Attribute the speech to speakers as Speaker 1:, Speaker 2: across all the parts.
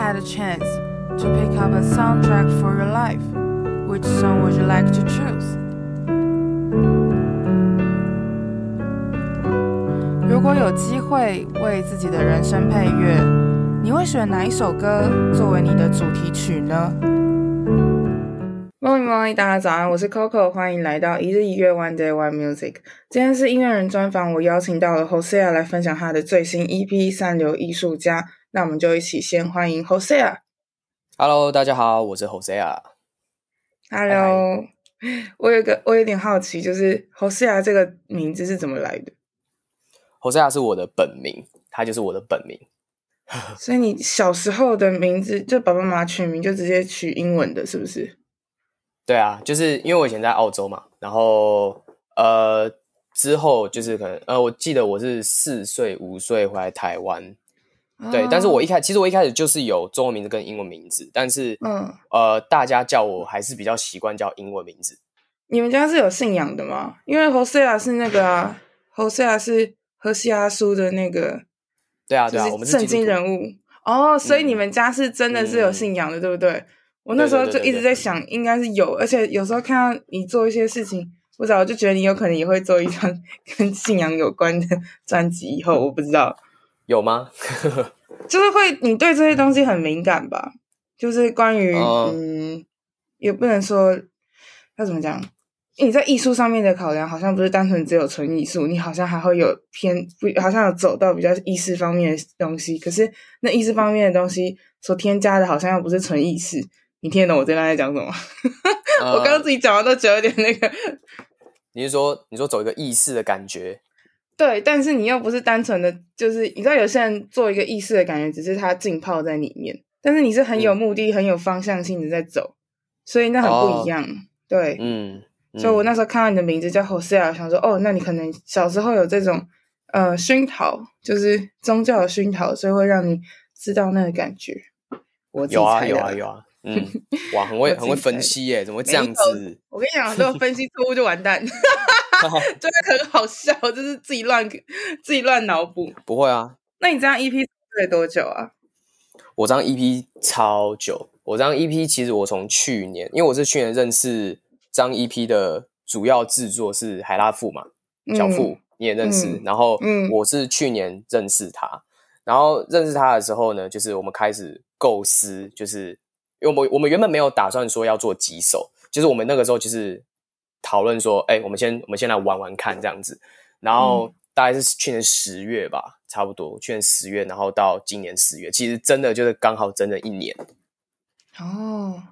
Speaker 1: had a chance to pick up a soundtrack for your life, which song would you like to choose? 如果有机会为自己的人生配乐，你会选哪一首歌作为你的主题曲呢？Morning, morning，大家早安，我是 Coco，欢迎来到一日一乐 One Day One Music。今天是音乐人专访，我邀请到了 Hosea 来分享他的最新 EP《三流艺术家》。那我们就一起先欢迎 Hosea。
Speaker 2: Hello，大家好，我是 Hosea。
Speaker 1: Hello，我有个我有点好奇，就是 Hosea 这个名字是怎么来的
Speaker 2: ？Hosea 是我的本名，他就是我的本名。
Speaker 1: 所以你小时候的名字，就爸爸妈妈取名就直接取英文的，是不是？
Speaker 2: 对啊，就是因为我以前在澳洲嘛，然后呃之后就是可能呃，我记得我是四岁五岁回来台湾。对，但是我一开其实我一开始就是有中文名字跟英文名字，但是嗯呃，大家叫我还是比较习惯叫英文名字。
Speaker 1: 你们家是有信仰的吗？因为 Hosea 是那个啊，Hosea 是何西阿书的那个，
Speaker 2: 对啊对啊，我们是
Speaker 1: 圣经人物哦，所以你们家是真的是有信仰的，嗯、对不对？我那时候就一直在想，应该是有，而且有时候看到你做一些事情，不知道就觉得你有可能也会做一张 跟信仰有关的专辑。以后我不知道。
Speaker 2: 有吗？
Speaker 1: 就是会，你对这些东西很敏感吧？就是关于，哦、嗯，也不能说要怎么讲。你在艺术上面的考量，好像不是单纯只有纯艺术，你好像还会有偏，不，好像有走到比较意识方面的东西。可是那意识方面的东西所添加的，好像又不是纯意识。你听得懂我这边在讲什么？呃、我刚刚自己讲的都觉得有点那个。
Speaker 2: 你是说，你说走一个意识的感觉？
Speaker 1: 对，但是你又不是单纯的，就是你知道有些人做一个意识的感觉，只是他浸泡在里面，但是你是很有目的、嗯、很有方向性的在走，所以那很不一样。哦、对，
Speaker 2: 嗯，嗯，
Speaker 1: 所以我那时候看到你的名字叫 Hosea，想说哦，那你可能小时候有这种呃熏陶，就是宗教的熏陶，所以会让你知道那个感觉。我
Speaker 2: 有啊，有啊，有啊。嗯，哇，很会很会分析耶，怎么会这样子？
Speaker 1: 我跟你讲，如果分析错误就完蛋，真的很好笑，就是自己乱自己乱脑补。
Speaker 2: 不会啊，
Speaker 1: 那你这张 EP 做了多久啊？
Speaker 2: 我这张 EP 超久，我这张 EP 其实我从去年，因为我是去年认识这张 EP 的主要制作是海拉富嘛，小富、嗯、你也认识，嗯、然后我是去年认识他，嗯、然后认识他的时候呢，就是我们开始构思，就是。因为我们我们原本没有打算说要做几首，就是我们那个时候就是讨论说，哎，我们先我们先来玩玩看这样子。然后大概是去年十月吧，差不多去年十月，然后到今年十月，其实真的就是刚好整整一年。
Speaker 1: 哦，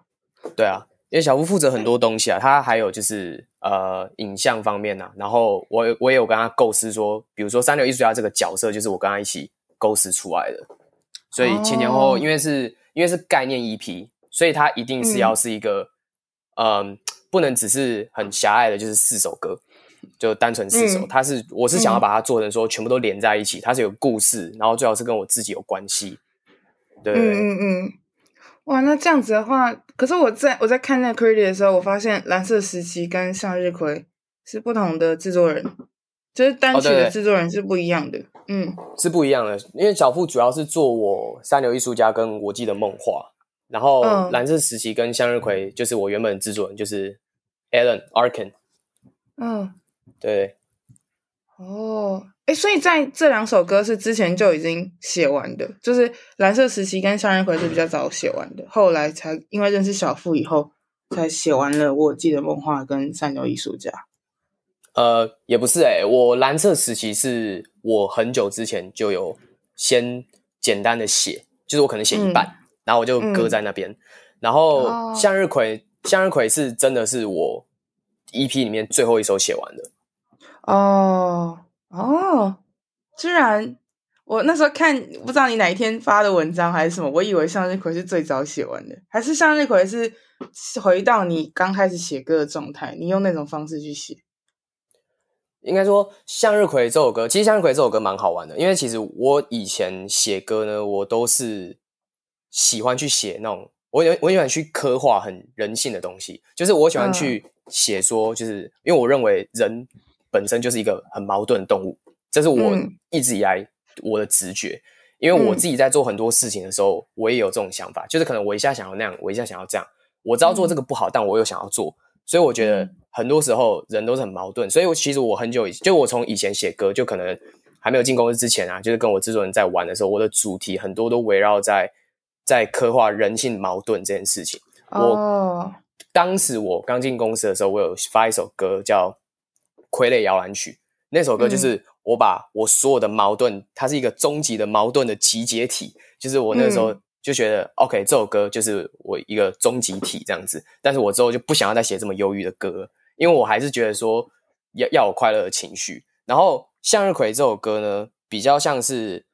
Speaker 2: 对啊，因为小夫负责很多东西啊，他还有就是呃影像方面啊，然后我我也有跟他构思说，比如说三流艺术家这个角色，就是我跟他一起构思出来的。所以前前后后，因为是因为是概念 EP。所以它一定是要是一个，嗯，嗯，不能只是很狭隘的，就是四首歌，就单纯四首。它是，我是想要把它做成说全部都连在一起，它是有故事，然后最好是跟我自己有关系。对，
Speaker 1: 嗯嗯嗯。哇，那这样子的话，可是我在我在看那个 credit 的时候，我发现蓝色时期跟向日葵是不同的制作人，就是单曲的制作人是不一样的。哦、嗯，
Speaker 2: 是不一样的，因为小付主要是做我三流艺术家跟国际的梦话。然后蓝色时期跟向日葵就是我原本的制作人，就是 Alan Arkin。
Speaker 1: 嗯，
Speaker 2: 对。
Speaker 1: 哦，哎，所以在这两首歌是之前就已经写完的，就是蓝色时期跟向日葵是比较早写完的，后来才因为认识小付以后才写完了《我记得梦话》跟《三流艺术家》。
Speaker 2: 呃，也不是哎、欸，我蓝色时期是我很久之前就有先简单的写，就是我可能写一半。嗯然后我就搁在那边，嗯、然后向日葵，哦、向日葵是真的是我 EP 里面最后一首写完的。
Speaker 1: 哦哦，居然我那时候看不知道你哪一天发的文章还是什么，我以为向日葵是最早写完的，还是向日葵是回到你刚开始写歌的状态，你用那种方式去写。
Speaker 2: 应该说向日葵这首歌，其实向日葵这首歌蛮好玩的，因为其实我以前写歌呢，我都是。喜欢去写那种，我有我喜欢去刻画很人性的东西，就是我喜欢去写说，就是、嗯、因为我认为人本身就是一个很矛盾的动物，这是我一直以来我的直觉。嗯、因为我自己在做很多事情的时候，我也有这种想法，就是可能我一下想要那样，我一下想要这样。我知道做这个不好，但我又想要做，所以我觉得很多时候人都是很矛盾。所以，我其实我很久以前，就我从以前写歌，就可能还没有进公司之前啊，就是跟我制作人在玩的时候，我的主题很多都围绕在在刻画人性矛盾这件事情。我当时我刚进公司的时候，我有发一首歌叫《傀儡摇篮曲》，那首歌就是我把我所有的矛盾，它是一个终极的矛盾的集结体，就是我那时候。就觉得 OK，这首歌就是我一个终极体这样子，但是我之后就不想要再写这么忧郁的歌，因为我还是觉得说要要有快乐的情绪。然后《向日葵》这首歌呢，比较像是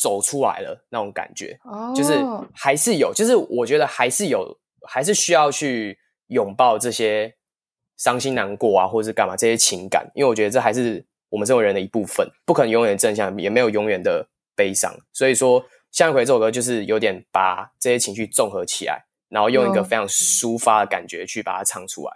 Speaker 2: 走出来了那种感觉，就是还是有，就是我觉得还是有，还是需要去拥抱这些伤心难过啊，或者是干嘛这些情感，因为我觉得这还是我们这种人的一部分，不可能永远正向，也没有永远的悲伤，所以说。向日葵这首歌就是有点把这些情绪综合起来，然后用一个非常抒发的感觉去把它唱出来。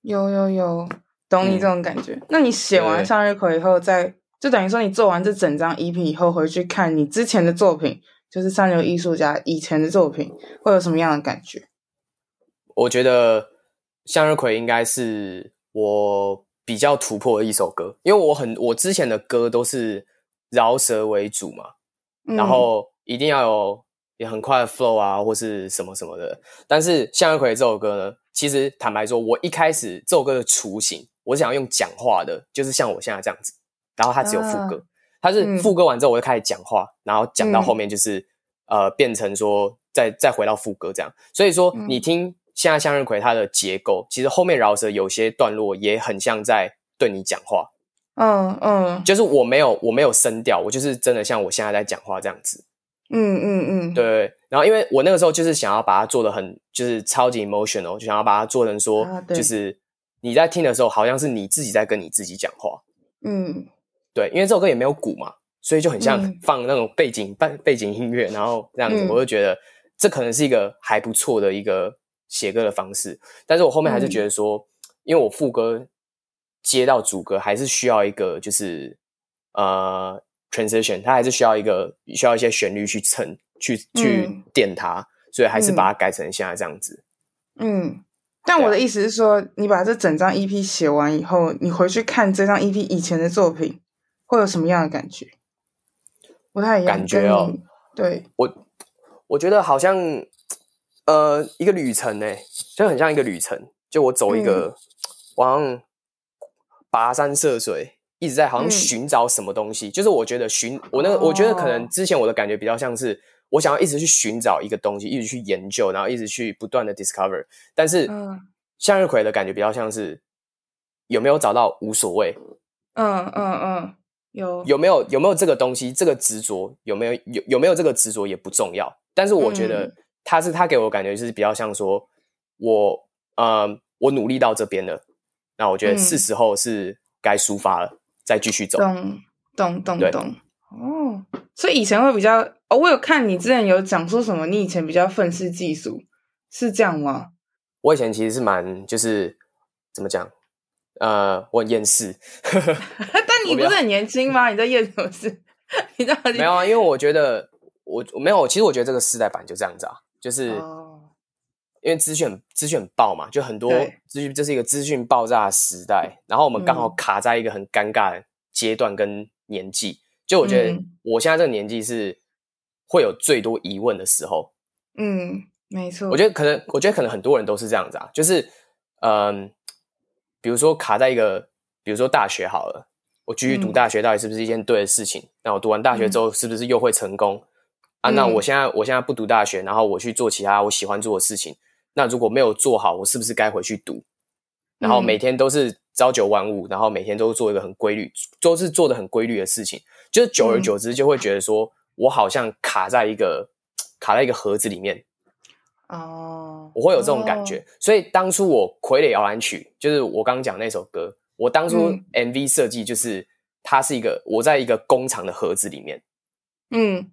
Speaker 1: 有有有，懂你这种感觉。嗯、那你写完向日葵以后再，再就等于说你做完这整张 EP 以后，回去看你之前的作品，就是三流艺术家以前的作品，会有什么样的感觉？
Speaker 2: 我觉得向日葵应该是我比较突破的一首歌，因为我很我之前的歌都是饶舌为主嘛，嗯、然后。一定要有也很快的 flow 啊，或是什么什么的。但是向日葵这首歌呢，其实坦白说，我一开始这首歌的雏形，我想要用讲话的，就是像我现在这样子。然后它只有副歌，它是副歌完之后我就开始讲话，然后讲到后面就是、嗯、呃变成说再再回到副歌这样。所以说你听现在向日葵它的结构，其实后面饶舌有些段落也很像在对你讲话。嗯嗯，就是我没有我没有声调，我就是真的像我现在在讲话这样子。嗯嗯嗯，对。然后，因为我那个时候就是想要把它做的很，就是超级 emotional，就想要把它做成说，啊、就是你在听的时候，好像是你自己在跟你自己讲话。嗯，对。因为这首歌也没有鼓嘛，所以就很像放那种背景背、嗯、背景音乐，然后这样子，我就觉得这可能是一个还不错的一个写歌的方式。但是我后面还是觉得说，嗯、因为我副歌接到主歌，还是需要一个就是呃。transition，它还是需要一个需要一些旋律去衬去去垫它，嗯、所以还是把它改成现在这样子。嗯，
Speaker 1: 但我的意思是说，你把这整张 EP 写完以后，你回去看这张 EP 以前的作品，会有什么样的感觉？不太一样。
Speaker 2: 感觉哦，
Speaker 1: 对
Speaker 2: 我，我觉得好像呃一个旅程呢，就很像一个旅程。就我走一个，往、嗯、跋山涉水。一直在好像寻找什么东西，嗯、就是我觉得寻我那个，我觉得可能之前我的感觉比较像是我想要一直去寻找一个东西，一直去研究，然后一直去不断的 discover。但是向日葵的感觉比较像是有没有找到无所谓。嗯嗯嗯，有有没有有没有这个东西？这个执着有没有有有没有这个执着也不重要。但是我觉得他是他给我感觉就是比较像说我呃我努力到这边了，那我觉得是时候是该抒发了。再继续走，
Speaker 1: 懂懂懂懂哦，所以以前会比较哦，我有看你之前有讲说什么，你以前比较愤世嫉俗，是这样吗？
Speaker 2: 我以前其实是蛮就是怎么讲，呃，我很厌世，
Speaker 1: 但你不是很年轻吗？你在厌什么事？你到底
Speaker 2: 没有啊？因为我觉得我我没有，其实我觉得这个时代版就这样子啊，就是。哦因为资讯资讯很爆嘛，就很多资讯，这是一个资讯爆炸的时代。然后我们刚好卡在一个很尴尬的阶段跟年纪，嗯、就我觉得我现在这个年纪是会有最多疑问的时候。
Speaker 1: 嗯，没错。
Speaker 2: 我觉得可能，我觉得可能很多人都是这样子啊，就是嗯、呃，比如说卡在一个，比如说大学好了，我继续读大学到底是不是一件对的事情？嗯、那我读完大学之后是不是又会成功、嗯、啊？那我现在我现在不读大学，然后我去做其他我喜欢做的事情。那如果没有做好，我是不是该回去读？然后每天都是朝九晚五，然后每天都做一个很规律，都是做的很规律的事情。就是久而久之，就会觉得说我好像卡在一个卡在一个盒子里面。哦，我会有这种感觉。所以当初我《傀儡摇篮曲》就是我刚刚讲那首歌，我当初 MV 设计就是它是一个我在一个工厂的盒子里面。嗯，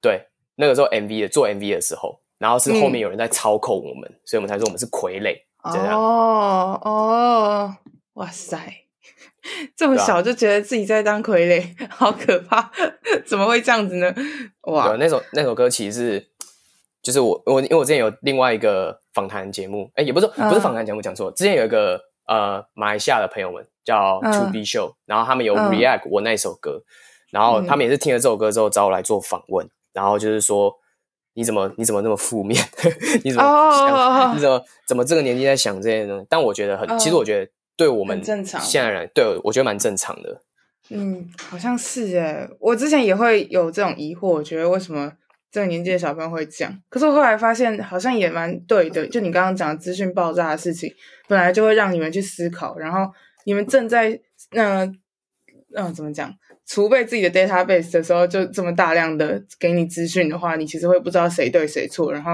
Speaker 2: 对，那个时候 MV 的做 MV 的时候。然后是后面有人在操控我们，嗯、所以我们才说我们是傀儡。哦哦，哇塞！
Speaker 1: 这么小就觉得自己在当傀儡，啊、好可怕！怎么会这样子呢？哇，
Speaker 2: 那首那首歌其实是，就是我我因为我之前有另外一个访谈节目，哎，也不是、嗯、不是访谈节目，讲错，之前有一个呃马来西亚的朋友们叫 To Be Show，、嗯、然后他们有 react 我那一首歌，嗯、然后他们也是听了这首歌之后找我来做访问，然后就是说。你怎么你怎么那么负面？你怎么想？你怎么怎么这个年纪在想这些呢？但我觉得很，其实我觉得对我们正常现在人，对我觉得蛮正常的。
Speaker 1: 嗯，好像是诶，我之前也会有这种疑惑，我觉得为什么这个年纪的小朋友会讲？可是我后来发现，好像也蛮对的。就你刚刚讲的资讯爆炸的事情，本来就会让你们去思考，然后你们正在那嗯、呃，怎么讲？储备自己的 database 的时候，就这么大量的给你资讯的话，你其实会不知道谁对谁错，然后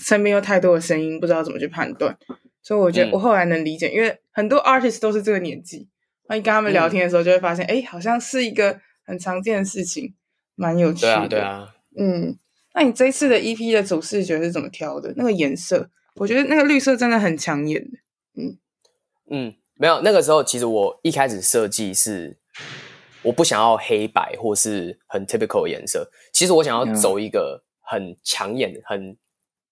Speaker 1: 身边有太多的声音，不知道怎么去判断。所以我觉得我后来能理解，嗯、因为很多 artist 都是这个年纪，那你跟他们聊天的时候，就会发现，哎、嗯，好像是一个很常见的事情，蛮有趣的。对啊，对啊。嗯，那你这一次的 EP 的主视觉是怎么挑的？那个颜色，我觉得那个绿色真的很抢眼。嗯
Speaker 2: 嗯，没有，那个时候其实我一开始设计是。我不想要黑白或是很 typical 的颜色，其实我想要走一个很抢眼、很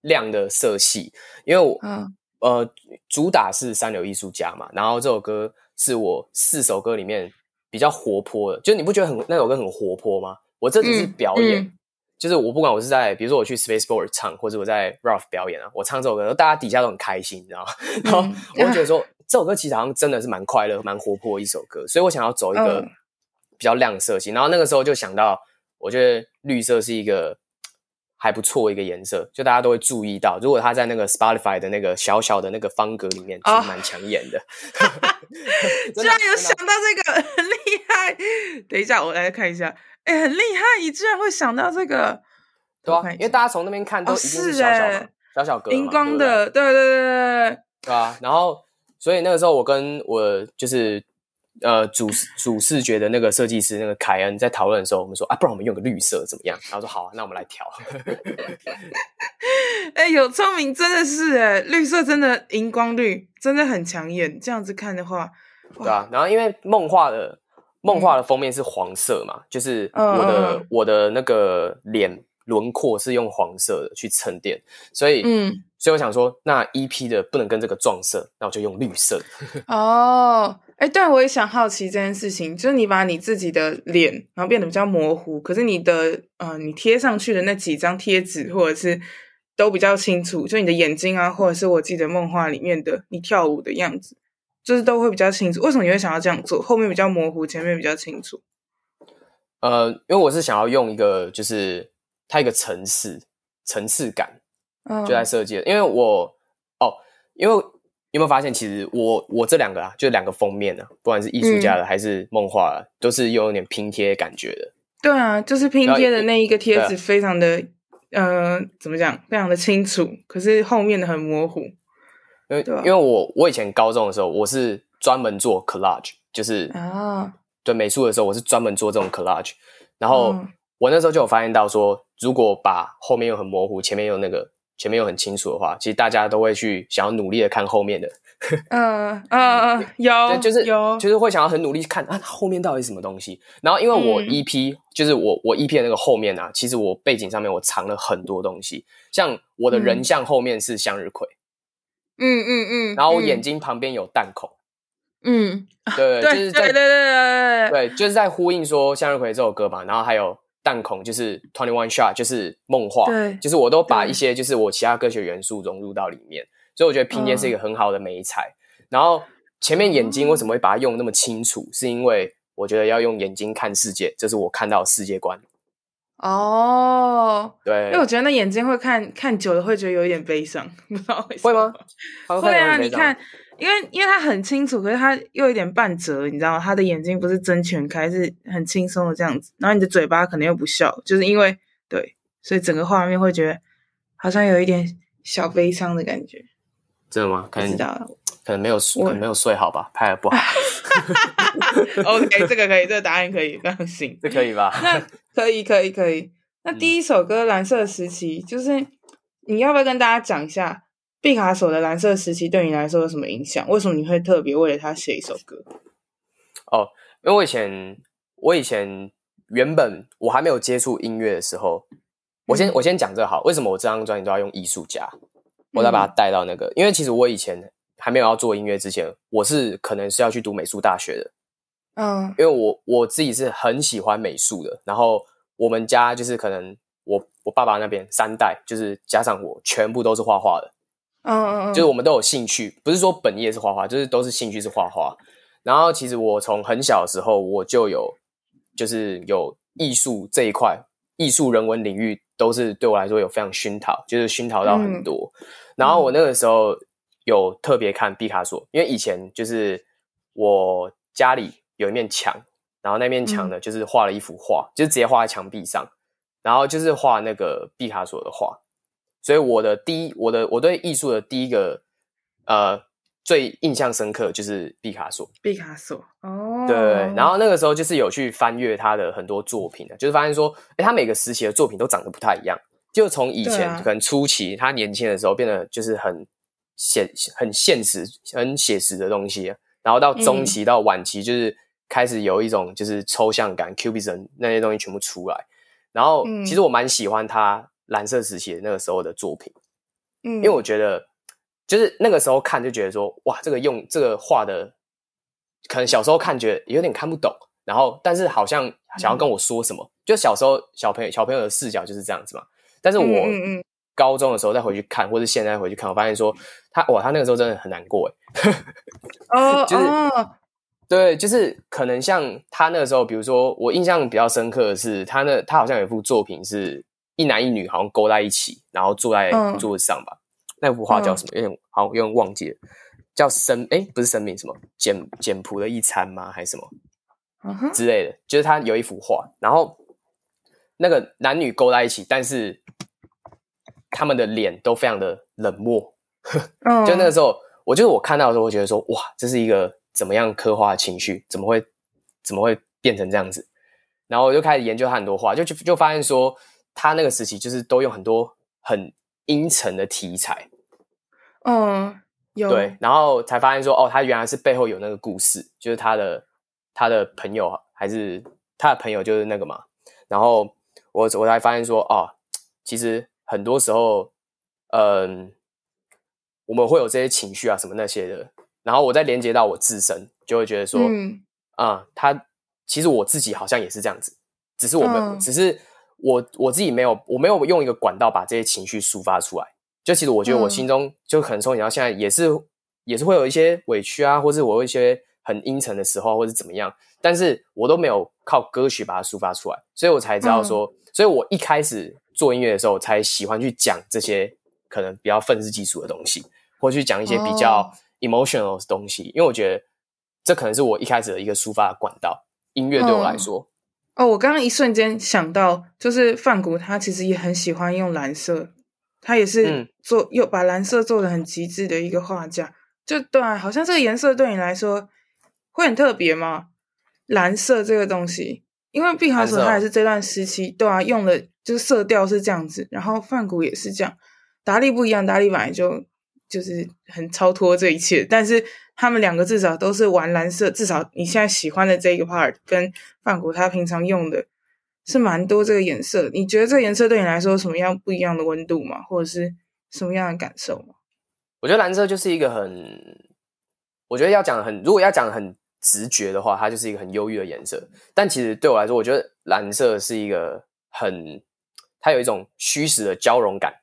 Speaker 2: 亮的色系，因为我、嗯、呃主打是三流艺术家嘛，然后这首歌是我四首歌里面比较活泼的，就你不觉得很那首歌很活泼吗？我这只是表演，嗯嗯、就是我不管我是在比如说我去 Spaceport 唱，或者我在 Ralph 表演啊，我唱这首歌，大家底下都很开心，你知道吗？然后我就觉得 说、嗯、这首歌其实好像真的是蛮快乐、蛮活泼的一首歌，所以我想要走一个。嗯比较亮色系，然后那个时候就想到，我觉得绿色是一个还不错一个颜色，就大家都会注意到，如果它在那个 Spotify 的那个小小的那个方格里面，其实蛮抢眼的。
Speaker 1: 居然有想到这个，很厉害！等一下，我来看一下，哎，很厉害！你居然会想到这个，
Speaker 2: 对啊，因为大家从那边看都一定是小小的、小小格
Speaker 1: 荧光的，对对对对
Speaker 2: 对啊。然后，所以那个时候我跟我就是。呃，主主视觉的那个设计师那个凯恩在讨论的时候，我们说啊，不然我们用个绿色怎么样？然后说好啊，那我们来调。
Speaker 1: 哎、欸，有聪明，真的是哎，绿色真的荧光绿，真的很抢眼。这样子看的话，
Speaker 2: 对啊。然后因为梦话的梦画的封面是黄色嘛，嗯、就是我的、嗯、我的那个脸轮廓是用黄色的去沉淀，所以嗯，所以我想说，那 EP 的不能跟这个撞色，那我就用绿色。
Speaker 1: 哦。哎，对，我也想好奇这件事情，就是你把你自己的脸，然后变得比较模糊，可是你的呃，你贴上去的那几张贴纸，或者是都比较清楚，就你的眼睛啊，或者是我记得梦话里面的你跳舞的样子，就是都会比较清楚。为什么你会想要这样做？后面比较模糊，前面比较清楚？
Speaker 2: 呃，因为我是想要用一个，就是它一个层次层次感，就在设计因为我哦，因为。有没有发现，其实我我这两个啊，就两个封面呢、啊，不管是艺术家的还是梦话，都是有点拼贴感觉的。
Speaker 1: 对啊，就是拼贴的那一个贴纸，非常的呃，怎么讲，非常的清楚，可是后面的很模糊。
Speaker 2: 因为、啊、因为我我以前高中的时候，我是专门做 collage，就是啊，对美术的时候，我是专门做这种 collage。然后我那时候就有发现到说，如果把后面又很模糊，前面又那个。前面又很清楚的话，其实大家都会去想要努力的看后面的。
Speaker 1: 嗯嗯 嗯，有，
Speaker 2: 就是
Speaker 1: 有，
Speaker 2: 就是会想要很努力看啊，后面到底是什么东西。然后因为我 EP、嗯、就是我我 EP 的那个后面啊，其实我背景上面我藏了很多东西，像我的人像后面是向日葵，
Speaker 1: 嗯嗯嗯，嗯嗯
Speaker 2: 然后我眼睛旁边有弹孔，
Speaker 1: 嗯，
Speaker 2: 对，
Speaker 1: 对
Speaker 2: 就是在
Speaker 1: 对对对对
Speaker 2: 对，就是在呼应说向日葵这首歌嘛，然后还有。弹孔就是 Twenty One Shot，就是梦话，对，就是我都把一些就是我其他歌曲元素融入到里面，所以我觉得拼接是一个很好的美彩。嗯、然后前面眼睛为什么会把它用那么清楚？嗯、是因为我觉得要用眼睛看世界，这是我看到的世界观。
Speaker 1: 哦，
Speaker 2: 对，
Speaker 1: 因为我觉得那眼睛会看看久了会觉得有一点悲伤，不知道为什
Speaker 2: 么。会吗？
Speaker 1: 会，啊，你看。因为因为他很清楚，可是他又有点半折，你知道吗？他的眼睛不是睁全开，是很轻松的这样子。然后你的嘴巴可能又不笑，就是因为对，所以整个画面会觉得好像有一点小悲伤的感觉。
Speaker 2: 真的吗？可能
Speaker 1: 知道了，
Speaker 2: 可能没有睡，可能没有睡好吧，拍的不好。
Speaker 1: OK，这个可以，这个答案可以，放心，
Speaker 2: 这可以吧？
Speaker 1: 那可以，可以，可以。那第一首歌《蓝色时期》，就是你要不要跟大家讲一下？毕卡索的蓝色时期对你来说有什么影响？为什么你会特别为了他写一首歌？
Speaker 2: 哦，因为我以前我以前原本我还没有接触音乐的时候，我先、嗯、我先讲这个好，为什么我这张专辑都要用艺术家？我再把它带到那个，嗯、因为其实我以前还没有要做音乐之前，我是可能是要去读美术大学的。嗯，因为我我自己是很喜欢美术的，然后我们家就是可能我我爸爸那边三代就是加上我全部都是画画的。嗯嗯嗯，就是我们都有兴趣，不是说本业是画画，就是都是兴趣是画画。然后其实我从很小的时候我就有，就是有艺术这一块，艺术人文领域都是对我来说有非常熏陶，就是熏陶到很多。嗯、然后我那个时候有特别看毕卡索，因为以前就是我家里有一面墙，然后那面墙呢就是画了一幅画，嗯、就是直接画在墙壁上，然后就是画那个毕卡索的画。所以我的第一，我的我对艺术的第一个呃。最印象深刻就是毕卡索，
Speaker 1: 毕卡索哦，
Speaker 2: 对，然后那个时候就是有去翻阅他的很多作品的，就是发现说，哎，他每个时期的作品都长得不太一样，就从以前可能初期他年轻的时候变得就是很现很现实、很写实的东西，然后到中期到晚期就是开始有一种就是抽象感、Cubism 那些东西全部出来，然后其实我蛮喜欢他蓝色时期的那个时候的作品，嗯，因为我觉得。就是那个时候看就觉得说，哇，这个用这个画的，可能小时候看觉得有点看不懂，然后但是好像想要跟我说什么，嗯、就小时候小朋友小朋友的视角就是这样子嘛。但是我高中的时候再回去看，或是现在回去看，我发现说他哇，他那个时候真的很难过哎。哦，就是对，就是可能像他那个时候，比如说我印象比较深刻的是，他那他好像有一幅作品是一男一女好像勾在一起，然后坐在桌子上吧。嗯那幅画叫什么？有点好，有点忘记了。叫生哎，不是生命什么简简朴的一餐吗？还是什么、uh huh. 之类的？就是他有一幅画，然后那个男女勾在一起，但是他们的脸都非常的冷漠。Uh. 就那个时候，我就是我看到的时候，我觉得说哇，这是一个怎么样刻画的情绪？怎么会怎么会变成这样子？然后我就开始研究他很多画，就就就发现说，他那个时期就是都用很多很。阴沉的题材，
Speaker 1: 嗯，有
Speaker 2: 对，然后才发现说，哦，他原来是背后有那个故事，就是他的他的朋友还是他的朋友，就是那个嘛。然后我我才发现说，哦，其实很多时候，嗯，我们会有这些情绪啊，什么那些的。然后我再连接到我自身，就会觉得说，嗯，啊、嗯，他其实我自己好像也是这样子，只是我们、嗯、只是。我我自己没有，我没有用一个管道把这些情绪抒发出来。就其实我觉得我心中就可能从你到现在也是、嗯、也是会有一些委屈啊，或是我有一些很阴沉的时候，或者怎么样。但是我都没有靠歌曲把它抒发出来，所以我才知道说，嗯、所以我一开始做音乐的时候才喜欢去讲这些可能比较愤世嫉俗的东西，或去讲一些比较 emotional 的东西，哦、因为我觉得这可能是我一开始的一个抒发的管道。音乐对我来说。嗯
Speaker 1: 哦，我刚刚一瞬间想到，就是范谷他其实也很喜欢用蓝色，他也是做又把蓝色做的很极致的一个画家。就对啊，好像这个颜色对你来说会很特别吗？蓝色这个东西，因为毕卡索他也是这段时期对啊，用的就色调是这样子，然后梵谷也是这样，达利不一样，达利本来就就是很超脱这一切，但是。他们两个至少都是玩蓝色，至少你现在喜欢的这个 part 跟梵谷他平常用的是蛮多这个颜色。你觉得这个颜色对你来说什么样不一样的温度吗？或者是什么样的感受吗？
Speaker 2: 我觉得蓝色就是一个很，我觉得要讲很，如果要讲很直觉的话，它就是一个很忧郁的颜色。但其实对我来说，我觉得蓝色是一个很，它有一种虚实的交融感。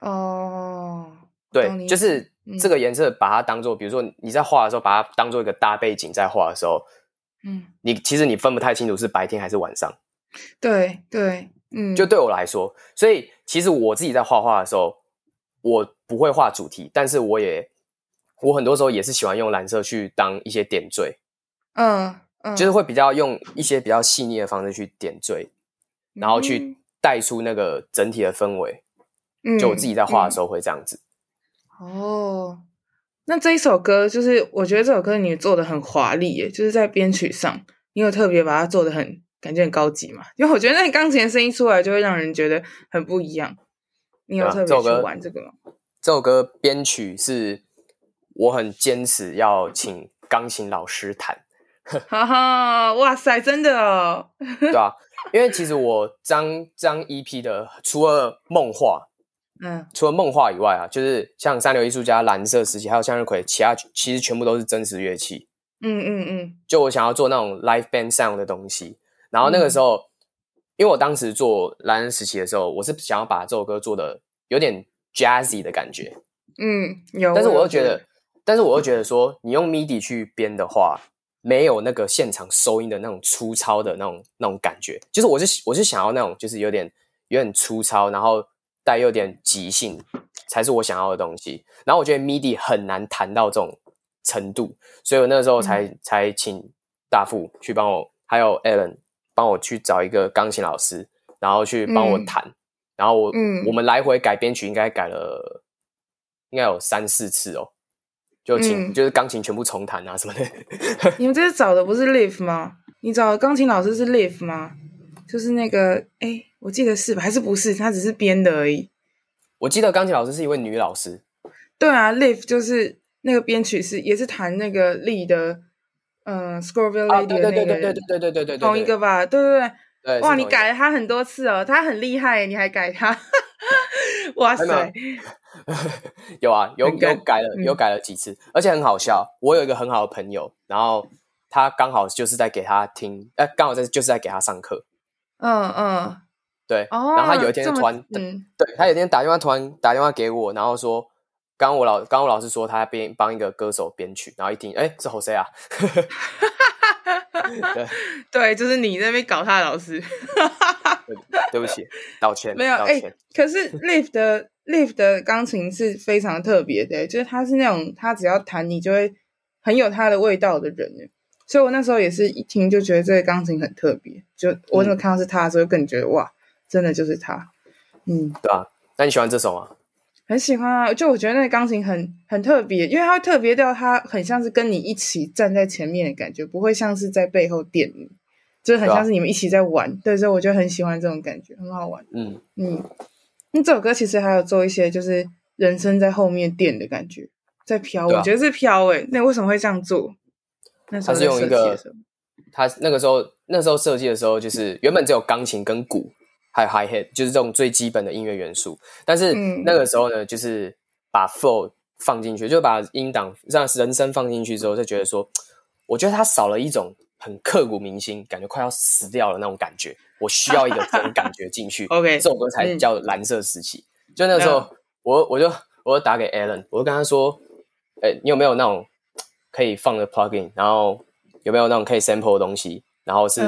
Speaker 2: 哦，对，就是。这个颜色把它当做，比如说你在画的时候，把它当做一个大背景在画的时候，嗯，你其实你分不太清楚是白天还是晚上。
Speaker 1: 对对，嗯，
Speaker 2: 就对我来说，所以其实我自己在画画的时候，我不会画主题，但是我也我很多时候也是喜欢用蓝色去当一些点缀，嗯嗯，就是会比较用一些比较细腻的方式去点缀，然后去带出那个整体的氛围。嗯，就我自己在画的时候会这样子。
Speaker 1: 哦，那这一首歌就是，我觉得这首歌你做的很华丽耶，就是在编曲上，你有特别把它做的很，感觉很高级嘛？因为我觉得那钢琴的声音出来就会让人觉得很不一样。你有特别去玩这个吗？
Speaker 2: 这首歌编曲是我很坚持要请钢琴老师弹，
Speaker 1: 哈哈，哇塞，真的哦，
Speaker 2: 对啊，因为其实我张张 EP 的除了梦话，嗯，除了梦话以外啊，就是像三流艺术家、蓝色时期，还有向日葵，其他其实全部都是真实乐器。
Speaker 1: 嗯嗯嗯，
Speaker 2: 就我想要做那种 live band sound 的东西，然后那个时候，嗯、因为我当时做蓝色时期的时候，我是想要把这首歌做的有点 jazzy 的感觉。
Speaker 1: 嗯，有，
Speaker 2: 但是我又觉得，但是我又觉得说，你用 MIDI 去编的话。没有那个现场收音的那种粗糙的那种那种感觉，就是我是我是想要那种就是有点有点粗糙，然后带有点即兴，才是我想要的东西。然后我觉得 MIDI 很难弹到这种程度，所以我那时候才、嗯、才请大富去帮我，还有 Alan 帮我去找一个钢琴老师，然后去帮我弹。嗯、然后我、嗯、我们来回改编曲，应该改了应该有三四次哦。就琴、嗯、就是钢琴全部重弹啊什么的。
Speaker 1: 你们这次找的不是 Live 吗？你找的钢琴老师是 Live 吗？就是那个，哎，我记得是吧？还是不是？他只是编的而已。
Speaker 2: 我记得钢琴老师是一位女老师。
Speaker 1: 对啊，Live 就是那个编曲是也是弹那个 Lee 的，嗯 Scoville Lady 的那个人，
Speaker 2: 对对对对对对对对，
Speaker 1: 同一个吧？对对对。对哇，你改了他很多次哦，他很厉害，你还改他？哇塞！
Speaker 2: 有啊，有有改了，有改了几次，而且很好笑。我有一个很好的朋友，然后他刚好就是在给他听，哎，刚好在就是在给他上课。
Speaker 1: 嗯嗯，
Speaker 2: 对。然后他有一天突然，对，他有一天打电话，突然打电话给我，然后说，刚我老刚我老师说他编帮一个歌手编曲，然后一听，哎，是 Jose 啊。
Speaker 1: 对 对，就是你那边搞他的老师。
Speaker 2: 对，对不起，道歉。
Speaker 1: 没有哎，可是 Live 的。Live 的钢琴是非常特别的，就是他是那种他只要弹你就会很有他的味道的人，所以我那时候也是一听就觉得这个钢琴很特别，就我怎么看到是他的时候，更觉得哇，真的就是他。嗯，
Speaker 2: 对啊，那你喜欢这首吗？
Speaker 1: 很喜欢啊，就我觉得那个钢琴很很特别，因为它会特别到它很像是跟你一起站在前面的感觉，不会像是在背后电你，就是很像是你们一起在玩。对，对，所以我就很喜欢这种感觉，很好玩。嗯嗯。那这首歌其实还有做一些，就是人声在后面垫的感觉，在飘。啊、我觉得是飘诶、欸。那为什么会这样做？那时候是用一个，
Speaker 2: 他那个时候那时候设计的时候，就是原本只有钢琴跟鼓，还有 high hat，就是这种最基本的音乐元素。但是那个时候呢，就是把 flow 放进去，就把音档让人声放进去之后，就觉得说，我觉得它少了一种很刻骨铭心，感觉快要死掉了那种感觉。我需要一个这种感觉进去，OK，这首歌才叫蓝色时期。嗯、就那个时候，嗯、我我就我就打给 Alan，我就跟他说：“哎、欸，你有没有那种可以放的 plugin？然后有没有那种可以 sample 的东西？然后是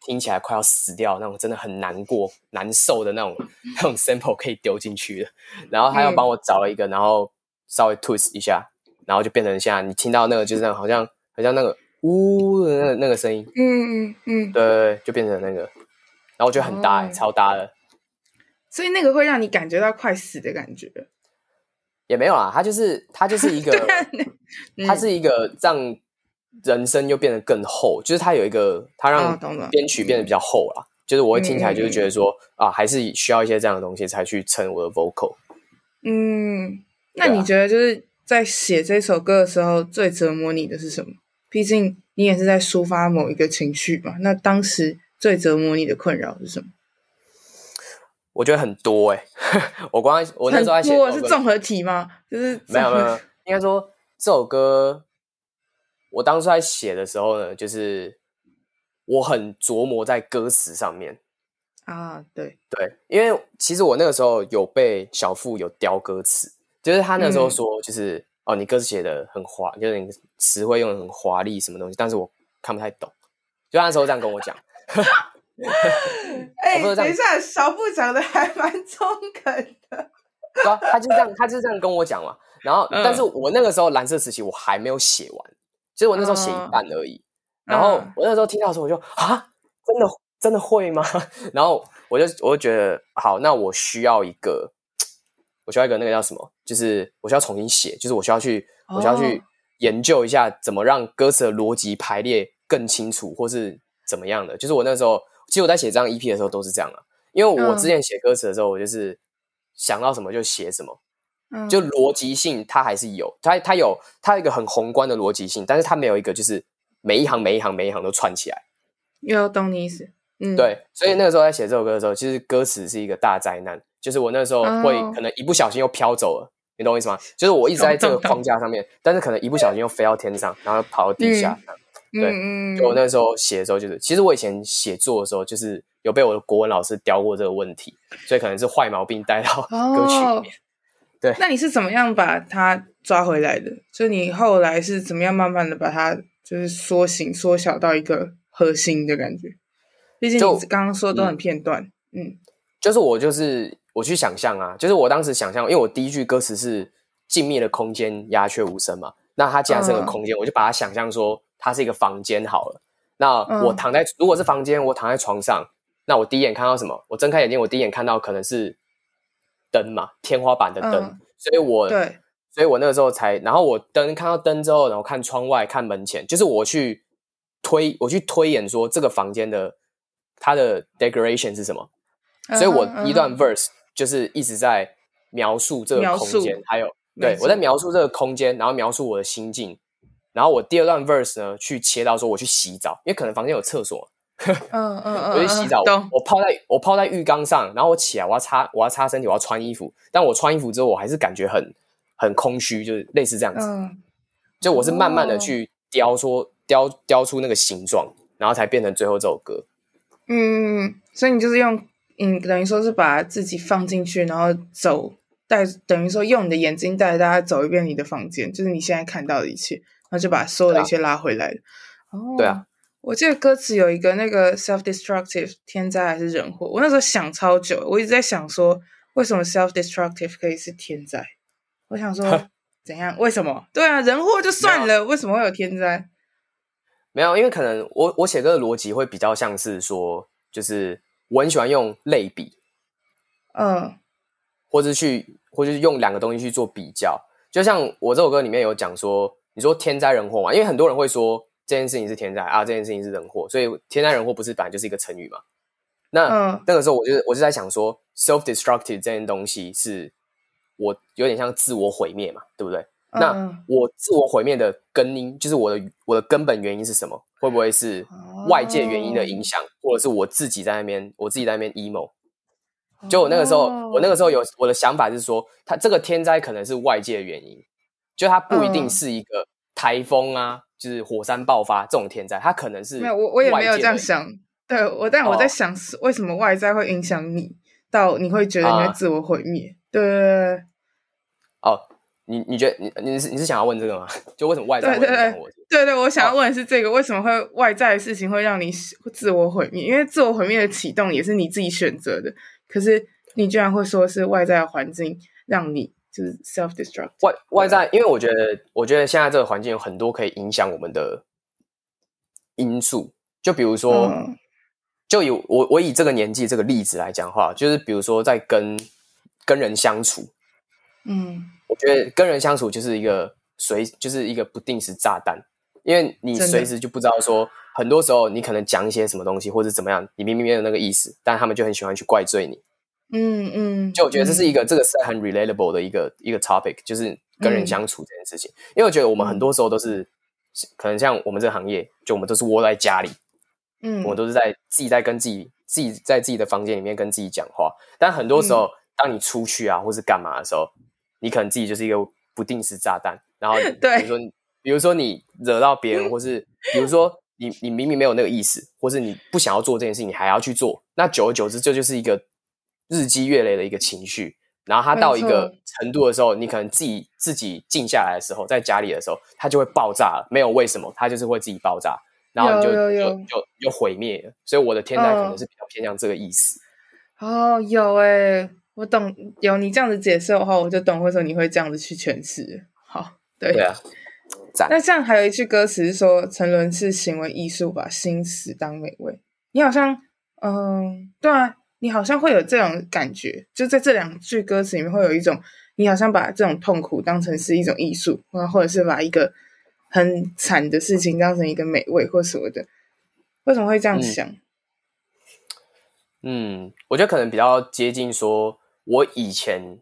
Speaker 2: 听起来快要死掉那种，真的很难过、难受的那种那种 sample 可以丢进去的。然后他又帮我找了一个，然后稍微 twist 一下，然后就变成像你听到那个，就是那种好像好像那个呜的那个那个声音。嗯嗯嗯，对，就变成那个。”然后我觉得很搭、欸，哦、超搭的，
Speaker 1: 所以那个会让你感觉到快死的感觉，
Speaker 2: 也没有啦，它就是它就是一个，啊嗯、它是一个让人声又变得更厚，就是它有一个，它让编曲变得比较厚啦。哦、就是我会听起来就是觉得说、嗯、啊，还是需要一些这样的东西才去撑我的 vocal。
Speaker 1: 嗯，那你觉得就是在写这首歌的时候最折磨你的是什么？毕竟你也是在抒发某一个情绪嘛。那当时。最折磨你的困扰是什么？
Speaker 2: 我觉得很多哎、欸，我刚才我那时候在写，
Speaker 1: 我是综合体吗？就是
Speaker 2: 没有没有，应该说这首歌，我当初在写的时候呢，就是我很琢磨在歌词上面
Speaker 1: 啊，对
Speaker 2: 对，因为其实我那个时候有被小富有雕歌词，就是他那时候说，就是、嗯、哦，你歌词写的很华，就是你词汇用的很华丽什么东西，但是我看不太懂，就那时候这样跟我讲。
Speaker 1: 哎、欸，等一下，小部讲的还蛮中肯的。
Speaker 2: 对啊，他就这样，他就这样跟我讲嘛。然后，嗯、但是我那个时候蓝色时期我还没有写完，其实我那时候写一半而已。嗯、然后我那时候听到的时候，我就啊，真的真的会吗？然后我就我就觉得好，那我需要一个，我需要一个那个叫什么？就是我需要重新写，就是我需要去，我需要去研究一下怎么让歌词的逻辑排列更清楚，或是。怎么样的？就是我那时候，其实我在写这张 EP 的时候都是这样啊。因为我之前写歌词的时候，我就是想到什么就写什么，嗯，就逻辑性它还是有，它它有它有一个很宏观的逻辑性，但是它没有一个就是每一行每一行每一行都串起来。
Speaker 1: 又要懂你意思，嗯，
Speaker 2: 对，所以那个时候在写这首歌的时候，其实歌词是一个大灾难，就是我那时候会可能一不小心又飘走了，哦、你懂我意思吗？就是我一直在这个框架上面，但是可能一不小心又飞到天上，然后跑到地下。嗯、对，嗯、就我那时候写的时候，就是其实我以前写作的时候，就是有被我的国文老师刁过这个问题，所以可能是坏毛病带到歌曲里面。哦、对，
Speaker 1: 那你是怎么样把它抓回来的？就你后来是怎么样慢慢的把它就是缩形、缩小到一个？核心的感觉，毕竟你刚刚说的都很片段，嗯，嗯，
Speaker 2: 就是我就是我去想象啊，就是我当时想象，因为我第一句歌词是静谧的空间，鸦雀无声嘛，那它既然是个空间，嗯、我就把它想象说它是一个房间好了。那我躺在，如果是房间，我躺在床上，那我第一眼看到什么？我睁开眼睛，我第一眼看到可能是灯嘛，天花板的灯，嗯、所以我对，所以我那个时候才，然后我灯看到灯之后，然后看窗外，看门前，就是我去。推我去推演说这个房间的它的 decoration 是什么，uh 所以我一段 verse 就是一直在描述这个空间，还有对我在描述这个空间，然后描述我的心境，然后我第二段 verse 呢去切到说我去洗澡，因为可能房间有厕所，嗯嗯嗯，我去洗澡，我泡在我泡在浴缸上，然后我起来我要擦我要擦身体，我要穿衣服，但我穿衣服之后我还是感觉很很空虚，就是类似这样子，uh huh. 就我是慢慢的去雕说。雕雕出那个形状，然后才变成最后这首歌。
Speaker 1: 嗯，所以你就是用，嗯，等于说是把自己放进去，然后走带，等于说用你的眼睛带大家走一遍你的房间，就是你现在看到的一切，然后就把所有的一切拉回来哦，对啊，我记得歌词有一个那个 self-destructive 天灾还是人祸，我那时候想超久，我一直在想说，为什么 self-destructive 可以是天灾？我想说怎样？为什么？对啊，人祸就算了，为什么会有天灾？
Speaker 2: 没有，因为可能我我写歌的逻辑会比较像是说，就是我很喜欢用类比，嗯，或者去，或者是用两个东西去做比较。就像我这首歌里面有讲说，你说天灾人祸嘛，因为很多人会说这件事情是天灾啊，这件事情是人祸，所以天灾人祸不是本来就是一个成语嘛？那、嗯、那个时候，我就我就在想说，self-destructive 这件东西是我有点像自我毁灭嘛，对不对？那我自我毁灭的根因，就是我的我的根本原因是什么？会不会是外界原因的影响，或者是我自己在那边，我自己在那边 emo？就我那个时候，我那个时候有我的想法是说，它这个天灾可能是外界的原因，就它不一定是一个台风啊，就是火山爆发这种天灾，它可能是没有
Speaker 1: 我我也没有这样想，对我，但我在想是为什么外在会影响你，到你会觉得你会自我毁灭？对对对，
Speaker 2: 哦。你你觉得你你是你是想要问这个吗？就为什么外在会影响我？
Speaker 1: 对对对，我想要问的是这个，哦、为什么会外在的事情会让你自我毁灭？因为自我毁灭的启动也是你自己选择的，可是你居然会说是外在的环境让你就是 self destruct
Speaker 2: 外外在，因为我觉得我觉得现在这个环境有很多可以影响我们的因素，就比如说，嗯、就以我我以这个年纪这个例子来讲话，就是比如说在跟跟人相处，嗯。我觉得跟人相处就是一个随，就是一个不定时炸弹，因为你随时就不知道说，很多时候你可能讲一些什么东西，或者怎么样，你明明没有那个意思，但他们就很喜欢去怪罪你。嗯嗯，嗯就我觉得这是一个、嗯、这个是很 relatable 的一个一个 topic，就是跟人相处这件事情。嗯、因为我觉得我们很多时候都是，可能像我们这个行业，就我们都是窝在家里，嗯，我们都是在自己在跟自己自己在自己的房间里面跟自己讲话，但很多时候、嗯、当你出去啊，或是干嘛的时候。你可能自己就是一个不定时炸弹，然后 比如说，比如说你惹到别人，或是比如说你你明明没有那个意思，或是你不想要做这件事情，你还要去做，那久而久之，这就是一个日积月累的一个情绪。然后它到一个程度的时候，你可能自己自己静下来的时候，在家里的时候，它就会爆炸了。没有为什么，它就是会自己爆炸，然后你就就就就毁灭了。所以我的天才可能是比较偏向这个意思。
Speaker 1: 哦，有哎、欸。我懂，有你这样子解释的话，我就懂为什么你会这样子去诠释。好，对，对啊。那这样还有一句歌词是说：“沉沦是行为艺术，把心死当美味。”你好像，嗯，对啊，你好像会有这种感觉，就在这两句歌词里面会有一种，你好像把这种痛苦当成是一种艺术，或者是把一个很惨的事情当成一个美味或什么的。为什么会这样想？
Speaker 2: 嗯，嗯，我觉得可能比较接近说。我以前，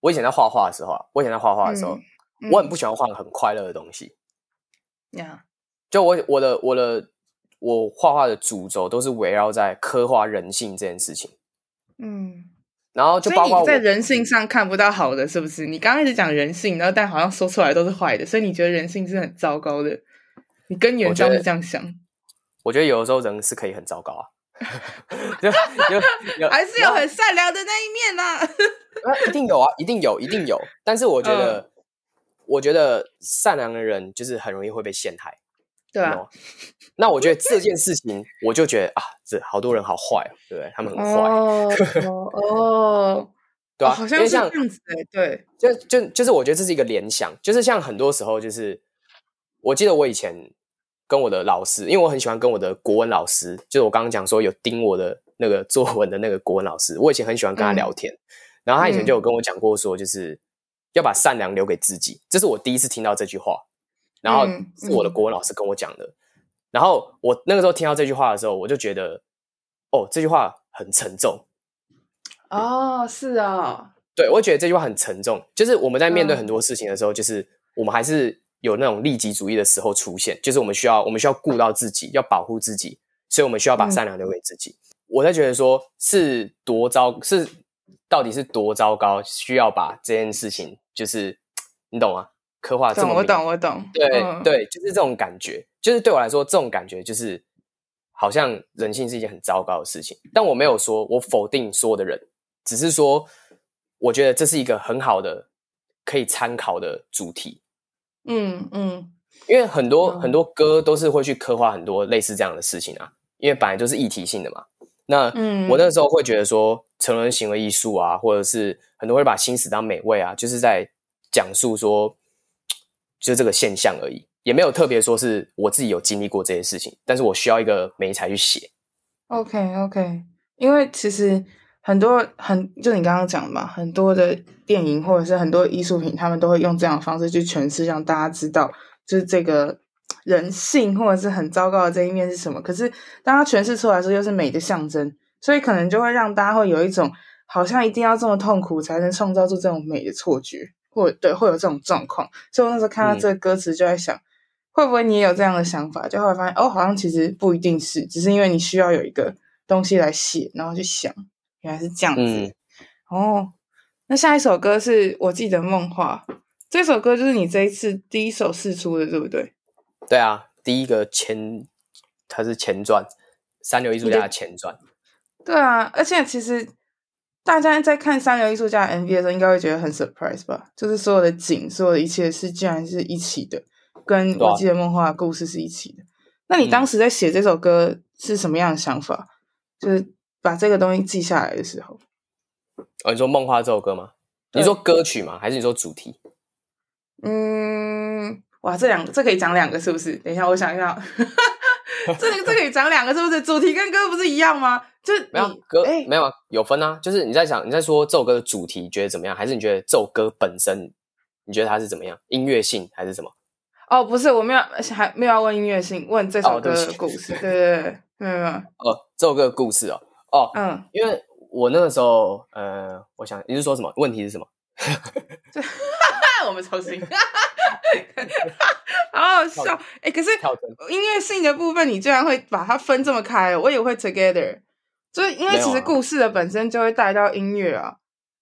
Speaker 2: 我以前在画画的时候啊，我以前在画画的时候，嗯嗯、我很不喜欢画很快乐的东西。呀，就我我的我的我画画的主轴都是围绕在刻画人性这件事情。
Speaker 1: 嗯，
Speaker 2: 然后就包括
Speaker 1: 在人性上看不到好的，是不是？你刚开始讲人性，然后但好像说出来都是坏的，所以你觉得人性是很糟糕的？你根源就是这样想我？
Speaker 2: 我觉得有的时候人是可以很糟糕啊，就就
Speaker 1: 还是有很善良的那一面呐、啊。
Speaker 2: 一定有啊，一定有，一定有。但是我觉得，嗯、我觉得善良的人就是很容易会被陷害。
Speaker 1: 对啊。
Speaker 2: 那我觉得这件事情，我就觉得啊，这好多人好坏哦，对不对？他们很坏。
Speaker 1: 哦 哦。
Speaker 2: 对啊，
Speaker 1: 好像是这样子哎。对。
Speaker 2: 就就就是，我觉得这是一个联想，就是像很多时候，就是我记得我以前跟我的老师，因为我很喜欢跟我的国文老师，就是我刚刚讲说有盯我的那个作文的那个国文老师，我以前很喜欢跟他聊天。嗯然后他以前就有跟我讲过，说就是要把善良留给自己，这是我第一次听到这句话。然后是我的国文老师跟我讲的。然后我那个时候听到这句话的时候，我就觉得，哦，这句话很沉重。
Speaker 1: 哦，是啊，
Speaker 2: 对，我觉得这句话很沉重。就是我们在面对很多事情的时候，就是我们还是有那种利己主义的时候出现，就是我们需要我们需要顾到自己，要保护自己，所以我们需要把善良留给自己。我在觉得说是多糟是。到底是多糟糕？需要把这件事情，就是你懂吗？刻画这么，
Speaker 1: 我懂，我懂。
Speaker 2: 对、嗯、对，就是这种感觉。就是对我来说，这种感觉就是好像人性是一件很糟糕的事情。但我没有说我否定所有的人，只是说我觉得这是一个很好的可以参考的主题。
Speaker 1: 嗯嗯，
Speaker 2: 因为很多、嗯、很多歌都是会去刻画很多类似这样的事情啊，因为本来就是议题性的嘛。那嗯我那时候会觉得说，成人行为艺术啊，或者是很多人会把心死当美味啊，就是在讲述说，就这个现象而已，也没有特别说是我自己有经历过这些事情，但是我需要一个媒材去写。
Speaker 1: OK OK，因为其实很多很就你刚刚讲的嘛，很多的电影或者是很多艺术品，他们都会用这样的方式去诠释，让大家知道就是这个。人性或者是很糟糕的这一面是什么？可是当它诠释出来的时候，又是美的象征，所以可能就会让大家会有一种好像一定要这么痛苦才能创造出这种美的错觉，或对，会有这种状况。所以我那时候看到这个歌词，就在想，嗯、会不会你也有这样的想法？就后来发现，哦，好像其实不一定是，只是因为你需要有一个东西来写，然后去想，原来是这样子。嗯、哦，那下一首歌是我记得梦话，这首歌就是你这一次第一首试出的，对不对？
Speaker 2: 对啊，第一个前，它是前传，三流艺术家的前传。
Speaker 1: 对啊，而且其实大家在看三流艺术家的 MV 的时候，应该会觉得很 surprise 吧？就是所有的景，所有的一切是竟然是一起的，跟我记得梦话的故事是一起的。啊、那你当时在写这首歌是什么样的想法？嗯、就是把这个东西记下来的时候。
Speaker 2: 哦，你说梦话这首歌吗？你说歌曲吗？还是你说主题？
Speaker 1: 嗯。哇，这两个这可以讲两个是不是？等一下，我想一下，这个这可以讲两个是不是？主题跟歌不是一样吗？就是
Speaker 2: 没有歌，哎，没有有分啊。就是你在想你在说这首歌的主题，觉得怎么样？还是你觉得这首歌本身，你觉得它是怎么样？音乐性还是什么？
Speaker 1: 哦，不是，我没有还没有要问音乐性，问这首歌的故事。哦、对，对对对，没有没有。
Speaker 2: 哦，这首歌的故事哦，哦，嗯，因为我那个时候，呃，我想你是说什么？问题是什么？
Speaker 1: 我们重新。好好笑哎！可是音乐性的部分，你居然会把它分这么开？我也会 together，就是因为其实故事的本身就会带到音乐啊。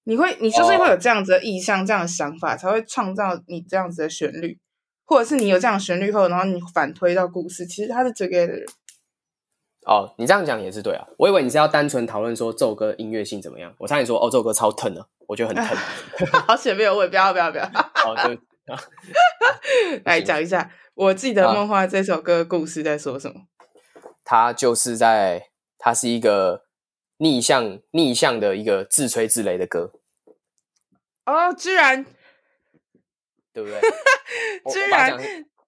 Speaker 1: 你会，你就是会有这样子的意向、这样的想法，才会创造你这样子的旋律，或者是你有这样的旋律后，然后你反推到故事，其实它是 together。
Speaker 2: 哦，你这样讲也是对啊。我以为你是要单纯讨论说这首歌音乐性怎么样，我差点说哦，这首歌超疼的，我觉得很疼。
Speaker 1: 好险没有问，不要不要不要。
Speaker 2: 哦，对。
Speaker 1: 来讲一下，我记得《梦话》这首歌故事在说什么？
Speaker 2: 它就是在，它是一个逆向逆向的一个自吹自擂的歌。
Speaker 1: 哦，居然，
Speaker 2: 对不对？
Speaker 1: 居然，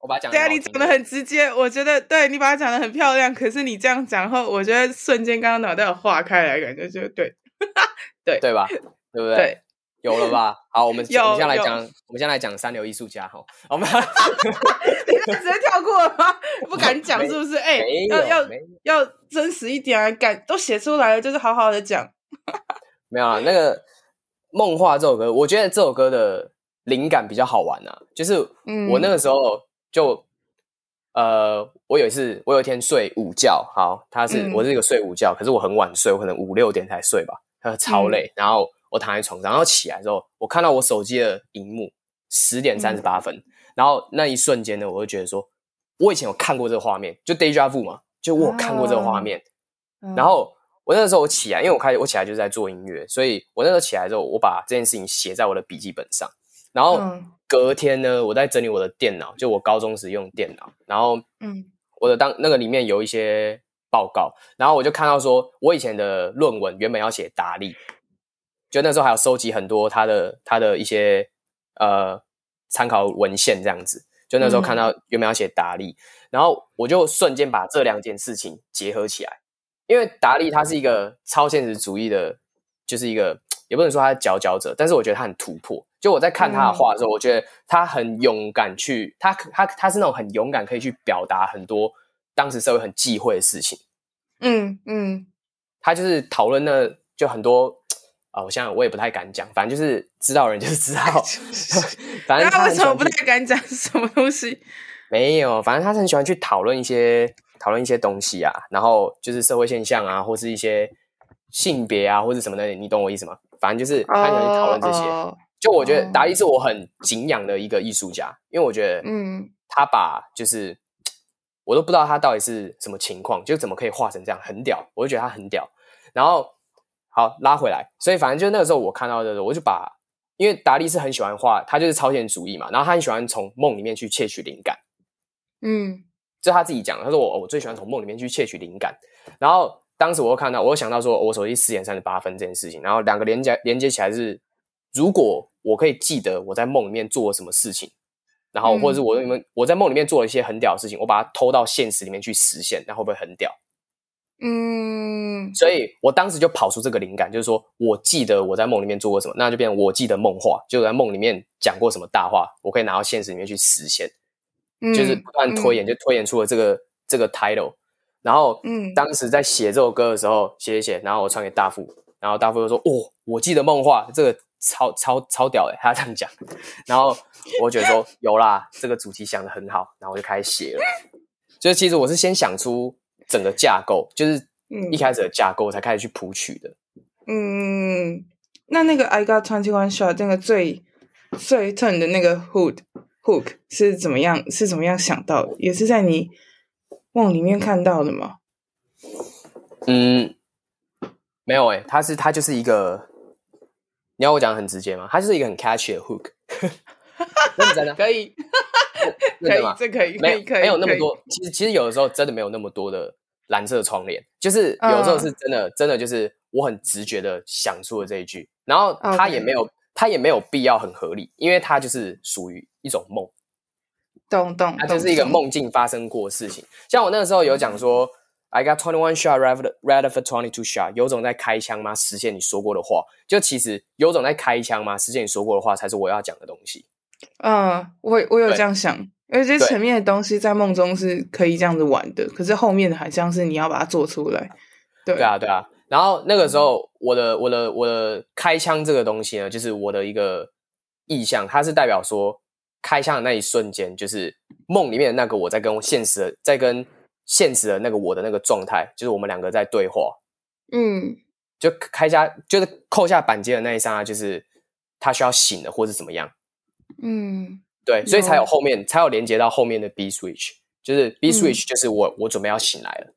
Speaker 2: 我把它讲，
Speaker 1: 对啊，你讲的很直接，我觉得对你把它讲的很漂亮。可是你这样讲后，我觉得瞬间刚刚脑袋有化开来，感觉就对，对
Speaker 2: 对吧？对不对？对有了吧？好，我们 有我们先来讲，我们先来讲三流艺术家哈。我们
Speaker 1: 你直接跳过了吗？不敢讲是不是？哎，要要要真实一点啊！敢都写出来了，就是好好的讲。
Speaker 2: 没有啊，那个梦话这首歌，我觉得这首歌的灵感比较好玩啊。就是我那个时候就呃，我有一次，我有一天睡午觉，好，他是、嗯、我是一个睡午觉，可是我很晚睡，我可能五六点才睡吧，他超累，嗯、然后我躺在床上，然后起来之后，我看到我手机的荧幕十点三十八分，嗯、然后那一瞬间呢，我就觉得说，我以前有看过这个画面，就 Deja Vu 嘛，就我有看过这个画面，啊、然后我那时候我起来，因为我开始我起来就是在做音乐，所以我那时候起来之后，我把这件事情写在我的笔记本上，然后。嗯隔天呢，我在整理我的电脑，就我高中时用电脑，然后，嗯，我的当那个里面有一些报告，然后我就看到说，我以前的论文原本要写达利，就那时候还要收集很多他的他的一些呃参考文献这样子，就那时候看到原本要写达利，然后我就瞬间把这两件事情结合起来，因为达利他是一个超现实主义的，就是一个也不能说他是佼佼者，但是我觉得他很突破。就我在看他的画的时候，嗯、我觉得他很勇敢去，他他他是那种很勇敢可以去表达很多当时社会很忌讳的事情。嗯嗯，他就是讨论那就很多啊、哦，我想我也不太敢讲，反正就是知道人就是知道。反正他
Speaker 1: 为什么不太敢讲什么东西？
Speaker 2: 没有，反正他是很喜欢去讨论一些讨论一些东西啊，然后就是社会现象啊，或是一些性别啊，或者什么的，你懂我意思吗？反正就是他喜欢去讨论这些。就我觉得达利是我很敬仰的一个艺术家，因为我觉得，嗯，他把就是我都不知道他到底是什么情况，就怎么可以画成这样，很屌，我就觉得他很屌。然后好拉回来，所以反正就那个时候我看到的时候，我就把，因为达利是很喜欢画，他就是超现实主义嘛，然后他很喜欢从梦里面去窃取灵感，嗯，这是他自己讲的，他说我我最喜欢从梦里面去窃取灵感。然后当时我又看到，我又想到说我手机四点三十八分这件事情，然后两个连接连接起来是。如果我可以记得我在梦里面做了什么事情，然后或者是我你们我在梦里面做了一些很屌的事情，我把它偷到现实里面去实现，那会不会很屌？嗯，所以我当时就跑出这个灵感，就是说我记得我在梦里面做过什么，那就变成我记得梦话，就在梦里面讲过什么大话，我可以拿到现实里面去实现，就是不断推演，就推演出了这个这个 title。然后，嗯，当时在写这首歌的时候，写写写，然后我传给大富，然后大富就说：“哦，我记得梦话这个。”超超超屌的，他这样讲，然后我觉得说 有啦，这个主题想的很好，然后我就开始写了。就是其实我是先想出整个架构，就是一开始的架构才开始去谱曲的。
Speaker 1: 嗯，那那个 I got twenty one shot 那个最最 turn 的那个 hook hook 是怎么样？是怎么样想到的？也是在你梦里面看到的吗？
Speaker 2: 嗯，没有诶、欸，他是他就是一个。你要我讲的很直接吗？它就是一个很 catchy 的 hook，认真的
Speaker 1: 可以，可以，这可以，
Speaker 2: 没
Speaker 1: 可以，
Speaker 2: 没有那么多。其实，其实有的时候真的没有那么多的蓝色窗帘，就是有时候是真的，真的就是我很直觉的想出了这一句，然后它也没有，它也没有必要很合理，因为它就是属于一种梦，
Speaker 1: 懂懂，
Speaker 2: 它就是一个梦境发生过的事情。像我那个时候有讲说。I got twenty one shot, ready for twenty two shot。有种在开枪吗？实现你说过的话。就其实有种在开枪吗？实现你说过的话才是我要讲的东西。
Speaker 1: 嗯，我我有这样想，因为这前面的东西在梦中是可以这样子玩的，可是后面的好像是你要把它做出来。对，
Speaker 2: 对啊，对啊。然后那个时候，我的我的我的开枪这个东西呢，就是我的一个意向，它是代表说开枪的那一瞬间，就是梦里面的那个我在跟现实的在跟。现实的那个我的那个状态，就是我们两个在对话。嗯，就开下就是扣下扳机的那一刹那，就是他需要醒了，或是怎么样。嗯，对，所以才有后面才有连接到后面的 B switch，就是 B switch，就是我、嗯、我准备要醒来了。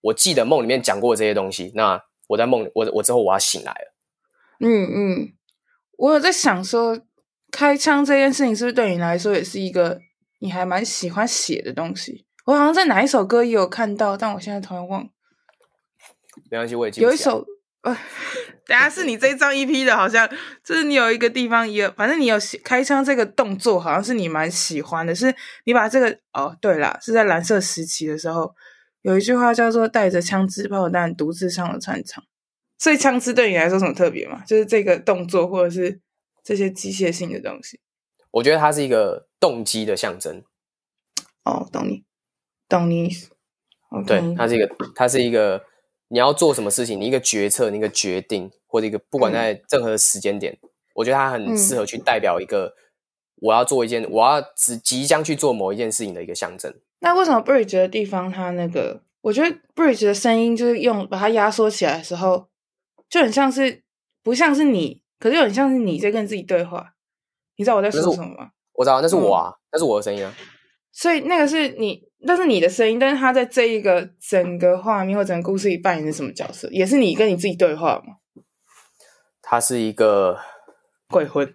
Speaker 2: 我记得梦里面讲过这些东西，那我在梦里，我我之后我要醒来了。
Speaker 1: 嗯嗯，我有在想说，开枪这件事情是不是对你来说也是一个你还蛮喜欢写的东西？我好像在哪一首歌也有看到，但我现在突然忘了。
Speaker 2: 没关系，我已经。
Speaker 1: 有一首，呃，等下是你这一张 EP 的，好像就是你有一个地方也，反正你有开枪这个动作，好像是你蛮喜欢的。是你把这个哦，对啦，是在蓝色时期的时候，有一句话叫做“带着枪支炮弹独自上了战场”。所以枪支对你来说什么特别吗？就是这个动作，或者是这些机械性的东西？
Speaker 2: 我觉得它是一个动机的象征。
Speaker 1: 哦，懂你。懂你意思，okay.
Speaker 2: 对，它是一个，它是一个，你要做什么事情，你一个决策，你一个决定，或者一个，不管在任何的时间点，嗯、我觉得它很适合去代表一个，我要做一件，我要即即将去做某一件事情的一个象征。
Speaker 1: 那为什么 bridge 的地方，它那个，我觉得 bridge 的声音就是用把它压缩起来的时候，就很像是不像是你，可是又很像是你在跟自己对话。你知道我在说什么吗？
Speaker 2: 我知道，那是我啊，嗯、那是我的声音啊。
Speaker 1: 所以那个是你，那是你的声音，但是他在这一个整个画面或整个故事里扮演的什么角色？也是你跟你自己对话吗？
Speaker 2: 他是一个
Speaker 1: 鬼魂，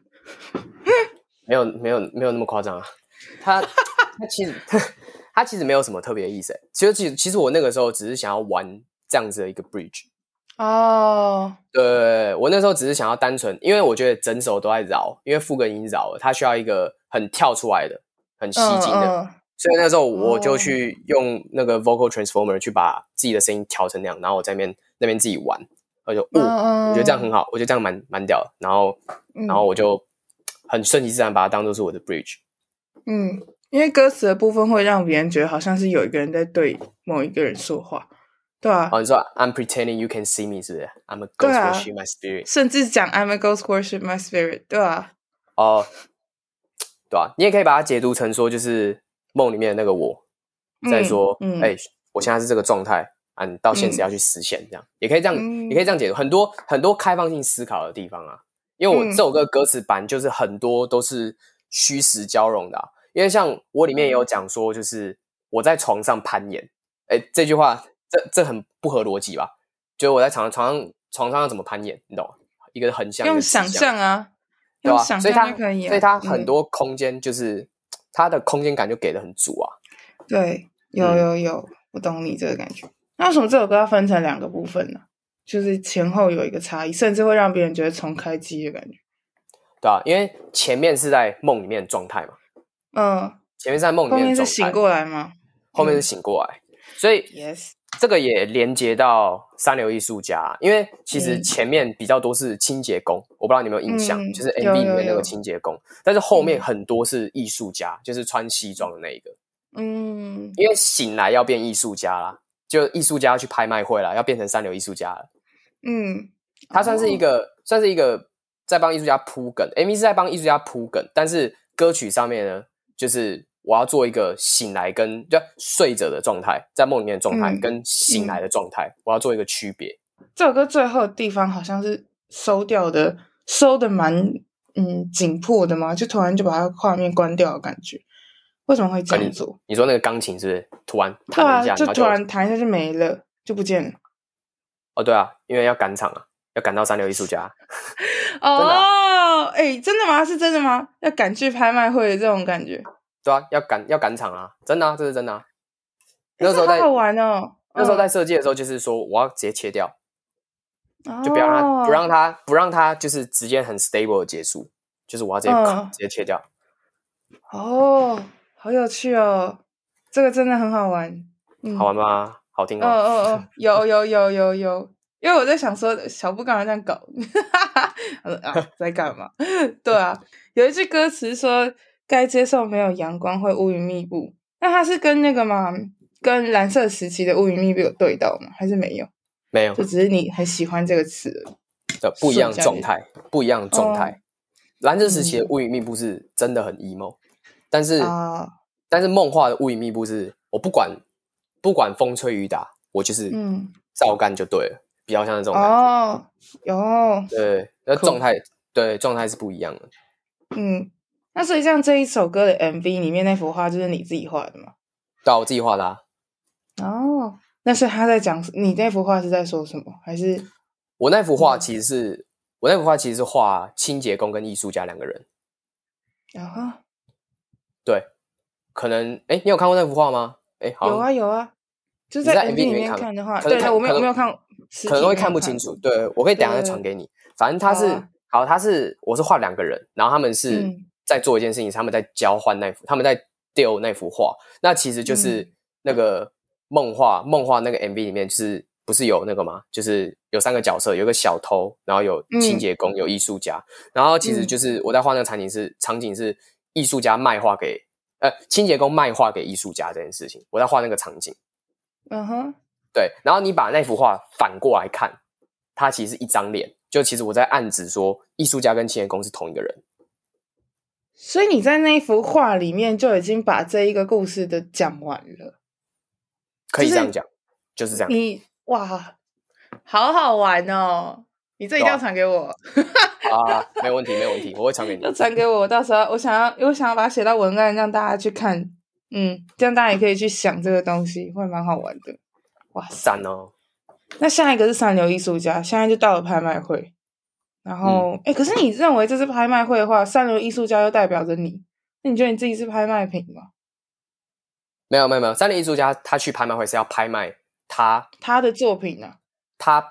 Speaker 2: 没有没有没有那么夸张啊。他他其实。他其实没有什么特别的意思，其实其实其实我那个时候只是想要玩这样子的一个 bridge
Speaker 1: 哦，
Speaker 2: 对，我那时候只是想要单纯，因为我觉得整首都在绕，因为副歌已经绕了，它需要一个很跳出来的、很吸睛的，所以那时候我就去用那个 vocal transformer 去把自己的声音调成那样，然后我在那边那边自己玩，我就我觉得这样很好，我觉得这样蛮蛮屌的，然后然后我就很顺其自然把它当做是我的 bridge，
Speaker 1: 嗯。因为歌词的部分会让别人觉得好像是有一个人在对某一个人说话，对啊。
Speaker 2: 哦，你说 I'm pretending you can see me 是不是？I'm a ghost worship my spirit。
Speaker 1: 甚至讲 I'm a ghost worship my spirit，对啊。
Speaker 2: 哦，对啊，你也可以把它解读成说，就是梦里面的那个我在说，哎、嗯嗯欸，我现在是这个状态啊，你到现实要去实现，这样、嗯、也可以这样，嗯、也可以这样解读，很多很多开放性思考的地方啊。因为我这首歌歌词版就是很多都是虚实交融的、啊。因为像我里面也有讲说，就是我在床上攀岩，哎，这句话这这很不合逻辑吧？就是我在床上床上床上要怎么攀岩，你懂吗？一个横向
Speaker 1: 用想象啊，
Speaker 2: 对吧？
Speaker 1: 所以它可以，
Speaker 2: 所以它很多空间就是它的空间感就给的很足啊。
Speaker 1: 对，有有有，我懂你这个感觉。那为什么这首歌要分成两个部分呢？就是前后有一个差异，甚至会让别人觉得重开机的感觉。
Speaker 2: 对啊，因为前面是在梦里面的状态嘛。
Speaker 1: 嗯，
Speaker 2: 前面在梦里面，后
Speaker 1: 面是醒过来吗？
Speaker 2: 后面是醒过来，所以
Speaker 1: yes，
Speaker 2: 这个也连接到三流艺术家，因为其实前面比较多是清洁工，我不知道你有没有印象，就是 MV 里面那个清洁工，但是后面很多是艺术家，就是穿西装的那一个，嗯，因为醒来要变艺术家啦，就艺术家要去拍卖会啦，要变成三流艺术家了，嗯，他算是一个算是一个在帮艺术家铺梗，MV 是在帮艺术家铺梗，但是歌曲上面呢？就是我要做一个醒来跟就睡着的状态，在梦里面的状态跟醒来的状态，嗯、我要做一个区别。
Speaker 1: 这首歌最后的地方好像是收掉的，收的蛮嗯紧迫的嘛，就突然就把它画面关掉的感觉。为什么会这样做？
Speaker 2: 啊、你，你说那个钢琴是不是突然弹一下，
Speaker 1: 啊、就突然弹一下就没了，就不见了？
Speaker 2: 哦，对啊，因为要赶场啊，要赶到三流艺术家。
Speaker 1: 哦，哎，真的吗？是真的吗？要赶去拍卖会的这种感觉？
Speaker 2: 对啊，要赶要赶场啊！真的啊，这是真的啊。
Speaker 1: 那时候好好玩哦。
Speaker 2: 那时候在设计的时候，就是说我要直接切掉，就不要让它不让它不让它就是直接很 stable 的结束，就是我要直接直接切掉。
Speaker 1: 哦，好有趣哦，这个真的很好玩。
Speaker 2: 好玩吗？好听吗？
Speaker 1: 哦哦哦，有有有有有。因为我在想说，小布刚才这样搞，啊，在干嘛？对啊，有一句歌词说，该接受没有阳光会乌云密布。那它是跟那个吗？跟蓝色时期的乌云密布有对到吗？还是没有？
Speaker 2: 没有，
Speaker 1: 就只是你很喜欢这个词
Speaker 2: 的不一样状态，不一样的状态。蓝色时期的乌云密布是真的很 emo，但是但是梦话的乌云密布是我不管不管风吹雨打，我就是嗯照干就对了。比较像这种感觉哦，有对，那状态对状态是不一样的。
Speaker 1: 嗯，那所以像这一首歌的 MV 里面那幅画就是你自己画的吗？
Speaker 2: 对，我自己画的啊。
Speaker 1: 哦，那是他在讲你那幅画是在说什么？还是
Speaker 2: 我那幅画其实是我那幅画其实是画清洁工跟艺术家两个人。
Speaker 1: 啊？
Speaker 2: 对，可能哎，你有看过那幅画吗？哎，
Speaker 1: 有啊有啊，就在 MV 里面看的话，对，我没有没有看。
Speaker 2: 可能会看不清楚，对，我可以等下再传给你。反正他是好，他是我是画两个人，然后他们是在做一件事情，他们在交换那幅，他们在丢那幅画。那其实就是那个梦画梦画那个 MV 里面，就是不是有那个吗？就是有三个角色，有个小偷，然后有清洁工，有艺术家。然后其实就是我在画那个场景是场景是艺术家卖画给呃清洁工卖画给艺术家这件事情，我在画那个场景。嗯哼。对，然后你把那幅画反过来看，它其实是一张脸。就其实我在暗指说，艺术家跟清洁工是同一个人。
Speaker 1: 所以你在那一幅画里面就已经把这一个故事的讲完了，
Speaker 2: 可以这样讲，就是这样。
Speaker 1: 你哇，好好玩哦！你这一定要传给我
Speaker 2: 啊！没问题，没问题，我会传给你。
Speaker 1: 传给我，到时候我想要，我想要把它写到文案，让大家去看。嗯，这样大家也可以去想这个东西，会蛮好玩的。哇，
Speaker 2: 赞哦！
Speaker 1: 那下一个是三流艺术家，现在就到了拍卖会。然后，哎、嗯，可是你认为这是拍卖会的话，三流艺术家又代表着你，那你觉得你自己是拍卖品吗？
Speaker 2: 没有，没有，没有。三流艺术家他去拍卖会是要拍卖他
Speaker 1: 他的作品呢、啊？
Speaker 2: 他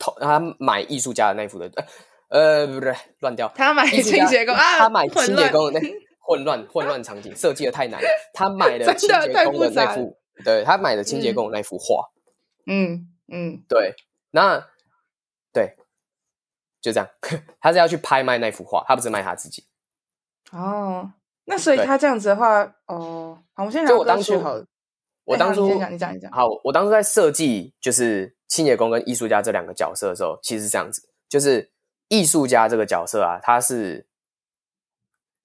Speaker 2: 投他买艺术家的那幅的，呃，不对，乱掉。
Speaker 1: 他买清洁工啊，
Speaker 2: 他买清洁工的那混乱混乱场景设计的太难了。他买了 清洁工的那幅，对，他买了清洁工的那幅画。
Speaker 1: 嗯嗯，
Speaker 2: 对，那对。就这样，他是要去拍卖那幅画，他不是卖他自己。
Speaker 1: 哦，那所以他这样子的话，哦，好，我现在就我当初好，
Speaker 2: 我当初
Speaker 1: 你讲，你讲，你讲。
Speaker 2: 好，我当初在设计就是清洁工跟艺术家这两个角色的时候，其实是这样子，就是艺术家这个角色啊，他是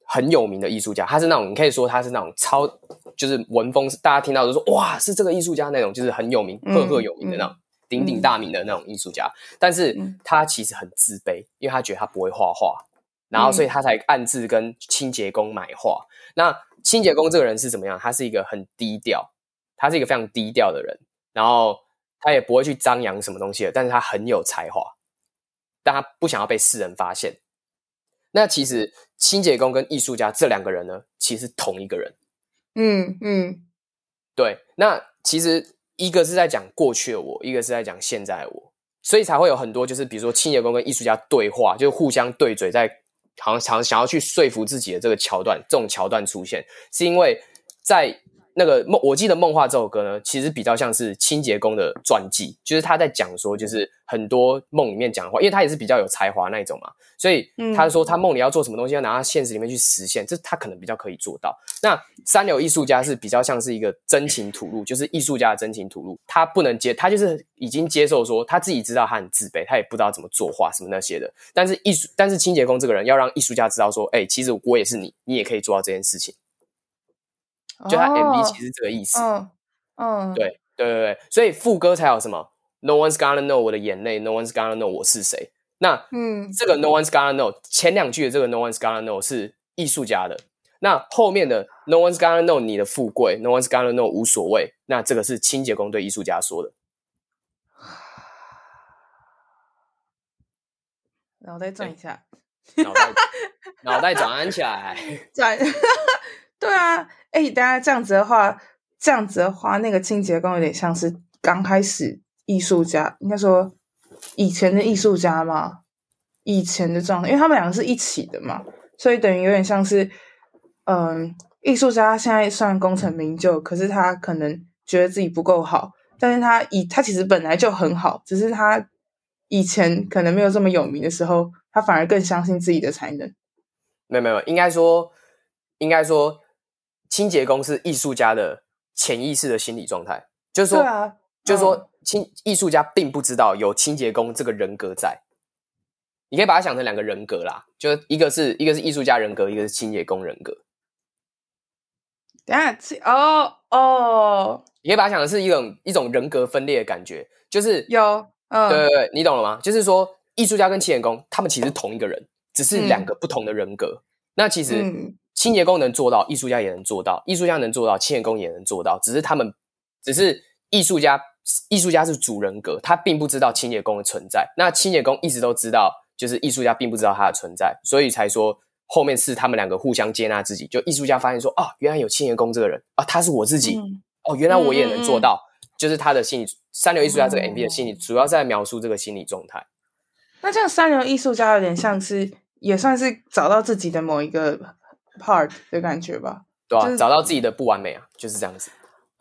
Speaker 2: 很有名的艺术家，他是那种你可以说他是那种超，就是文风，大家听到都说哇，是这个艺术家那种，就是很有名、赫赫有名的那种。嗯嗯鼎鼎大名的那种艺术家，嗯、但是他其实很自卑，因为他觉得他不会画画，然后所以他才暗自跟清洁工买画。嗯、那清洁工这个人是怎么样？他是一个很低调，他是一个非常低调的人，然后他也不会去张扬什么东西的，但是他很有才华，但他不想要被世人发现。那其实清洁工跟艺术家这两个人呢，其实同一个人。
Speaker 1: 嗯嗯，嗯
Speaker 2: 对。那其实。一个是在讲过去的我，一个是在讲现在的我，所以才会有很多就是比如说清洁工跟艺术家对话，就互相对嘴，在好像想想要去说服自己的这个桥段，这种桥段出现，是因为在。那个梦，我记得《梦话》这首歌呢，其实比较像是清洁工的传记，就是他在讲说，就是很多梦里面讲的话，因为他也是比较有才华那一种嘛，所以他说他梦里要做什么东西，要拿到现实里面去实现，这他可能比较可以做到。那三流艺术家是比较像是一个真情吐露，就是艺术家的真情吐露，他不能接，他就是已经接受说他自己知道他很自卑，他也不知道怎么作画什么那些的，但是艺术，但是清洁工这个人要让艺术家知道说，哎，其实我也是你，你也可以做到这件事情。就他 MV 其实是这个意思，
Speaker 1: 嗯嗯，
Speaker 2: 对对对对，所以副歌才有什么 No one's gonna know 我的眼泪，No one's gonna know 我是谁。那嗯，这个 No one's gonna know 前两句的这个 No one's gonna know 是艺术家的，那后面的 No one's gonna know 你的富贵，No one's gonna know 无所谓，那这个是清洁工对艺术家说的。
Speaker 1: 脑袋转一下，
Speaker 2: 脑袋脑袋转起来，
Speaker 1: 转。对啊，哎、欸，大家这样子的话，这样子的话，那个清洁工有点像是刚开始艺术家，应该说以前的艺术家嘛，以前的状态，因为他们两个是一起的嘛，所以等于有点像是，嗯，艺术家现在算功成名就，可是他可能觉得自己不够好，但是他以他其实本来就很好，只是他以前可能没有这么有名的时候，他反而更相信自己的才能。
Speaker 2: 没有没有，应该说，应该说。清洁工是艺术家的潜意识的心理状态，就是说，啊、就是说，清艺术家并不知道有清洁工这个人格在。你可以把它想成两个人格啦，就一个是一个是艺术家人格，一个是清洁工人格。
Speaker 1: 等下，哦哦，
Speaker 2: 你可以把它想的是一种一种人格分裂的感觉，就是
Speaker 1: 有，嗯、
Speaker 2: 对对对，你懂了吗？就是说，艺术家跟清洁工他们其实同一个人，只是两个不同的人格。嗯、那其实。嗯清洁工能做到，艺术家也能做到；艺术家能做到，清洁工也能做到。只是他们，只是艺术家，艺术家是主人格，他并不知道清洁工的存在。那清洁工一直都知道，就是艺术家并不知道他的存在，所以才说后面是他们两个互相接纳自己。就艺术家发现说，哦，原来有清洁工这个人啊，他是我自己。嗯、哦，原来我也能做到，嗯、就是他的心理。三流艺术家这个 MV 的心理，主要是在描述这个心理状态。
Speaker 1: 那这样三流艺术家有点像是，也算是找到自己的某一个。Part 的感觉吧，
Speaker 2: 对啊，
Speaker 1: 就是、
Speaker 2: 找到自己的不完美啊，就是这样子。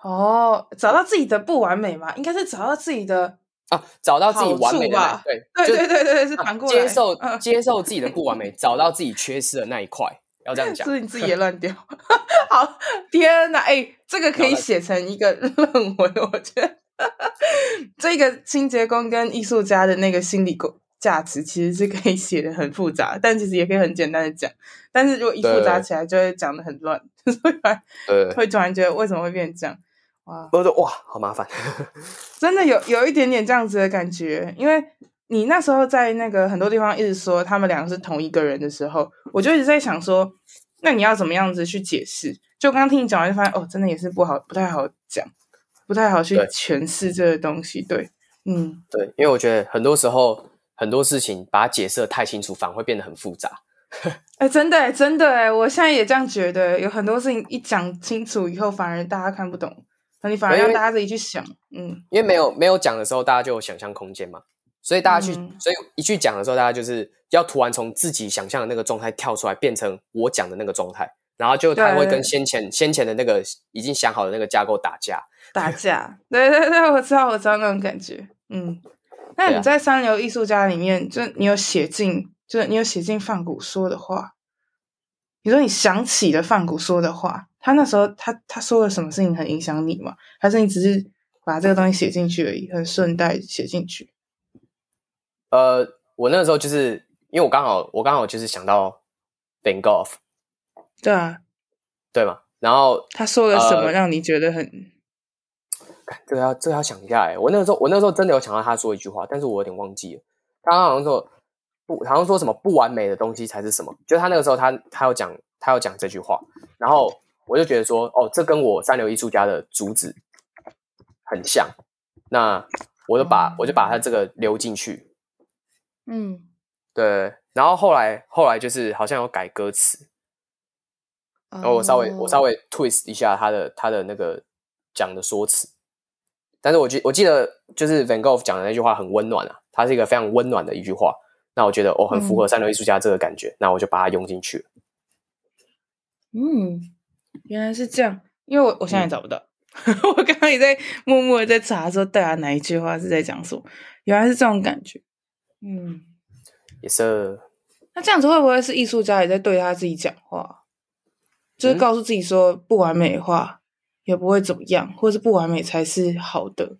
Speaker 1: 哦，找到自己的不完美嘛，应该是找到自己的
Speaker 2: 啊，找到自己完美的吧？对，
Speaker 1: 对对对对，是反过来
Speaker 2: 接受、嗯、接受自己的不完美，找到自己缺失的那一块，要这样讲。
Speaker 1: 是你自己也乱掉。好，天哪，哎，这个可以写成一个 论文，我觉得。这个清洁工跟艺术家的那个心理沟价值其实是可以写的很复杂，但其实也可以很简单的讲。但是如果一复杂起来，就会讲的很乱，所以会会突然觉得为什么会变这样？哇，
Speaker 2: 我说哇，好麻烦，
Speaker 1: 真的有有一点点这样子的感觉。因为你那时候在那个很多地方一直说他们两个是同一个人的时候，我就一直在想说，那你要怎么样子去解释？就刚刚听你讲完，就发现哦，真的也是不好，不太好讲，不太好去诠释这个东西。对，嗯，
Speaker 2: 对，因为我觉得很多时候很多事情把它解释得太清楚，反而会变得很复杂。
Speaker 1: 哎、欸，真的，真的，哎，我现在也这样觉得，有很多事情一讲清楚以后，反而大家看不懂。那你反而让大家自己去想，嗯，
Speaker 2: 因为没有没有讲的时候，大家就有想象空间嘛，所以大家去，嗯、所以一去讲的时候，大家就是要突然从自己想象的那个状态跳出来，变成我讲的那个状态，然后就他会跟先前先前的那个已经想好的那个架构打架，
Speaker 1: 打架，对对对，我知道我知道那种感觉，嗯，那你在三流艺术家里面，就你有写进，就是你有写进范谷说的话，你说你想起了范谷说的话。他那时候他他说了什么事情很影响你吗？还是你只是把这个东西写进去而已，很顺带写进去？
Speaker 2: 呃，我那个时候就是因为我刚好我刚好就是想到 Van Gogh，
Speaker 1: 对啊，
Speaker 2: 对嘛。然后
Speaker 1: 他说了什么让你觉得很？
Speaker 2: 呃、这个要这个要想一下哎，我那个时候我那个时候真的有想到他说一句话，但是我有点忘记了。他好像说不，好像说什么不完美的东西才是什么？就他那个时候他他要讲他要讲这句话，然后。我就觉得说，哦，这跟我三流艺术家的主旨很像，那我就把、嗯、我就把他这个留进去，
Speaker 1: 嗯，
Speaker 2: 对。然后后来后来就是好像有改歌词，然后我稍微、哦、我稍微 twist 一下他的他的那个讲的说辞，但是我记我记得就是 Van Gogh 讲的那句话很温暖啊，它是一个非常温暖的一句话，那我觉得哦很符合三流艺术家这个感觉，嗯、那我就把它用进去了，
Speaker 1: 嗯。原来是这样，因为我我现在也找不到，嗯、我刚刚也在默默的在查说，大家哪一句话是在讲什么？原来是这种感觉，嗯，
Speaker 2: 也是。
Speaker 1: 那这样子会不会是艺术家也在对他自己讲话？就是告诉自己说，不完美的话也不会怎么样，或是不完美才是好的。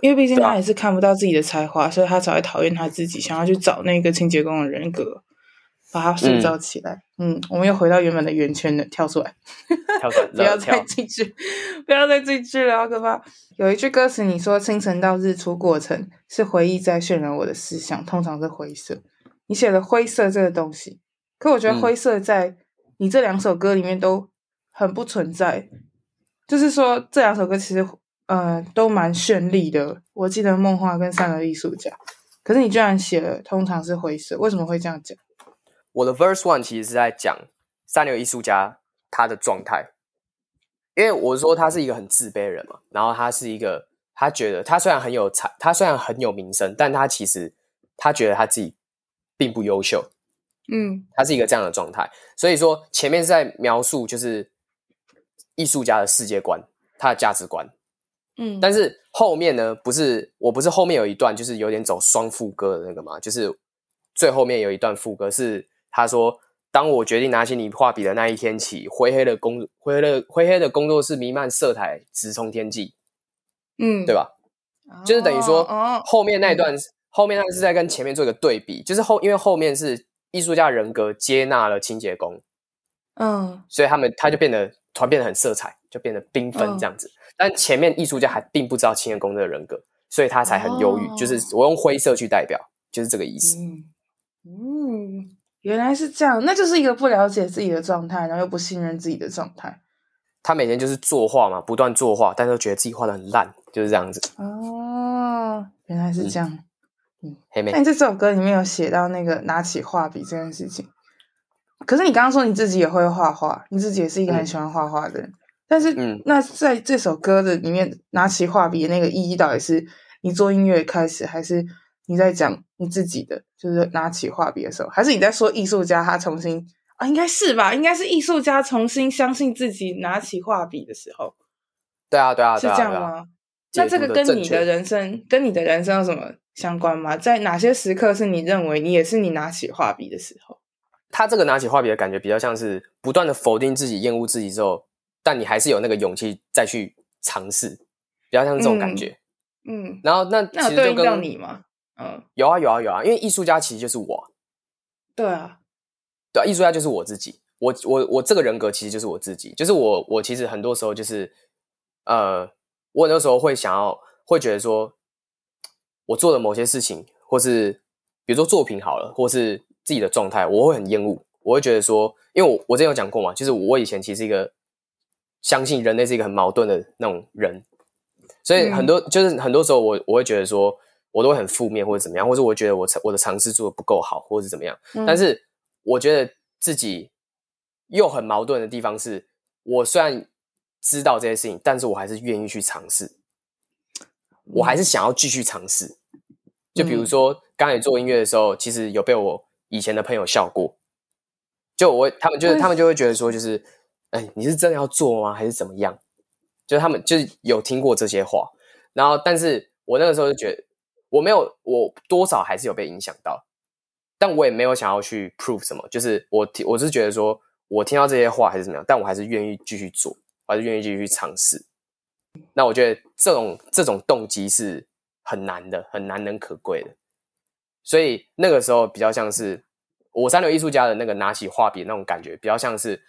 Speaker 1: 因为毕竟他也是看不到自己的才华，所以他才会讨厌他自己，想要去找那个清洁工的人格。把它塑造起来，嗯，嗯，我们又回到原本的圆圈了，跳出来，
Speaker 2: 跳出来，
Speaker 1: 不要再进去，不要再进去了，好可怕。有一句歌词，你说清晨到日出过程是回忆在渲染我的思想，通常是灰色。你写了灰色这个东西，可我觉得灰色在你这两首歌里面都很不存在。嗯、就是说，这两首歌其实，呃，都蛮绚丽的。我记得梦话跟三流艺术家，可是你居然写了通常是灰色，为什么会这样讲？
Speaker 2: 我的 verse one 其实是在讲三流艺术家他的状态，因为我说他是一个很自卑的人嘛，然后他是一个他觉得他虽然很有才，他虽然很有名声，但他其实他觉得他自己并不优秀，
Speaker 1: 嗯，
Speaker 2: 他是一个这样的状态。所以说前面是在描述就是艺术家的世界观，他的价值观，
Speaker 1: 嗯，
Speaker 2: 但是后面呢，不是我不是后面有一段就是有点走双副歌的那个嘛，就是最后面有一段副歌是。他说：“当我决定拿起你画笔的那一天起，灰黑的工灰黑的灰黑的工作室弥漫色彩直冲天际，
Speaker 1: 嗯，
Speaker 2: 对吧？哦、就是等于说，后面那一段，嗯、后面那段是在跟前面做一个对比，就是后因为后面是艺术家人格接纳了清洁工，
Speaker 1: 嗯，
Speaker 2: 所以他们他就变得突然变得很色彩，就变得缤纷这样子。嗯、但前面艺术家还并不知道青年宫的人格，所以他才很忧郁。哦、就是我用灰色去代表，就是这个意思。
Speaker 1: 嗯。嗯”原来是这样，那就是一个不了解自己的状态，然后又不信任自己的状态。
Speaker 2: 他每天就是作画嘛，不断作画，但是觉得自己画的很烂，就是这样子。
Speaker 1: 哦，原来是这样。嗯，
Speaker 2: 黑妹，
Speaker 1: 那你这首歌里面有写到那个拿起画笔这件事情。可是你刚刚说你自己也会画画，你自己也是一个很喜欢画画的人。嗯、但是，嗯，那在这首歌的里面，拿起画笔的那个意义到底是你做音乐开始，还是？你在讲你自己的，就是拿起画笔的时候，还是你在说艺术家他重新啊？应该是吧？应该是艺术家重新相信自己拿起画笔的时候。
Speaker 2: 对啊，对啊，
Speaker 1: 是这样吗？那这个跟你的人生，跟你的人生有什么相关吗？在哪些时刻是你认为你也是你拿起画笔的时候？
Speaker 2: 他这个拿起画笔的感觉比较像是不断的否定自己、厌恶自己之后，但你还是有那个勇气再去尝试，比较像这种感觉。
Speaker 1: 嗯，嗯，
Speaker 2: 然后那
Speaker 1: 那有对应到你吗？嗯，
Speaker 2: 有啊有啊有啊，因为艺术家其实就是我。
Speaker 1: 对啊，
Speaker 2: 对啊，艺术家就是我自己。我我我这个人格其实就是我自己，就是我我其实很多时候就是，呃，我很多时候会想要会觉得说，我做的某些事情，或是比如说作品好了，或是自己的状态，我会很厌恶。我会觉得说，因为我我之前有讲过嘛，就是我以前其实一个相信人类是一个很矛盾的那种人，所以很多、嗯、就是很多时候我我会觉得说，我都会很负面或者怎么样，或者我觉得我我的尝试做的不够好，或者是怎么样。嗯、但是我觉得自己。又很矛盾的地方是，我虽然知道这些事情，但是我还是愿意去尝试，我还是想要继续尝试。就比如说，刚才做音乐的时候，其实有被我以前的朋友笑过。就我他们就是他们就会觉得说，就是哎，你是真的要做吗？还是怎么样？就他们就是有听过这些话，然后，但是我那个时候就觉得，我没有，我多少还是有被影响到，但我也没有想要去 prove 什么，就是我我是觉得说。我听到这些话还是怎么样，但我还是愿意继续做，我还是愿意继续去尝试。那我觉得这种这种动机是很难的，很难能可贵的。所以那个时候比较像是我三流艺术家的那个拿起画笔那种感觉，比较像是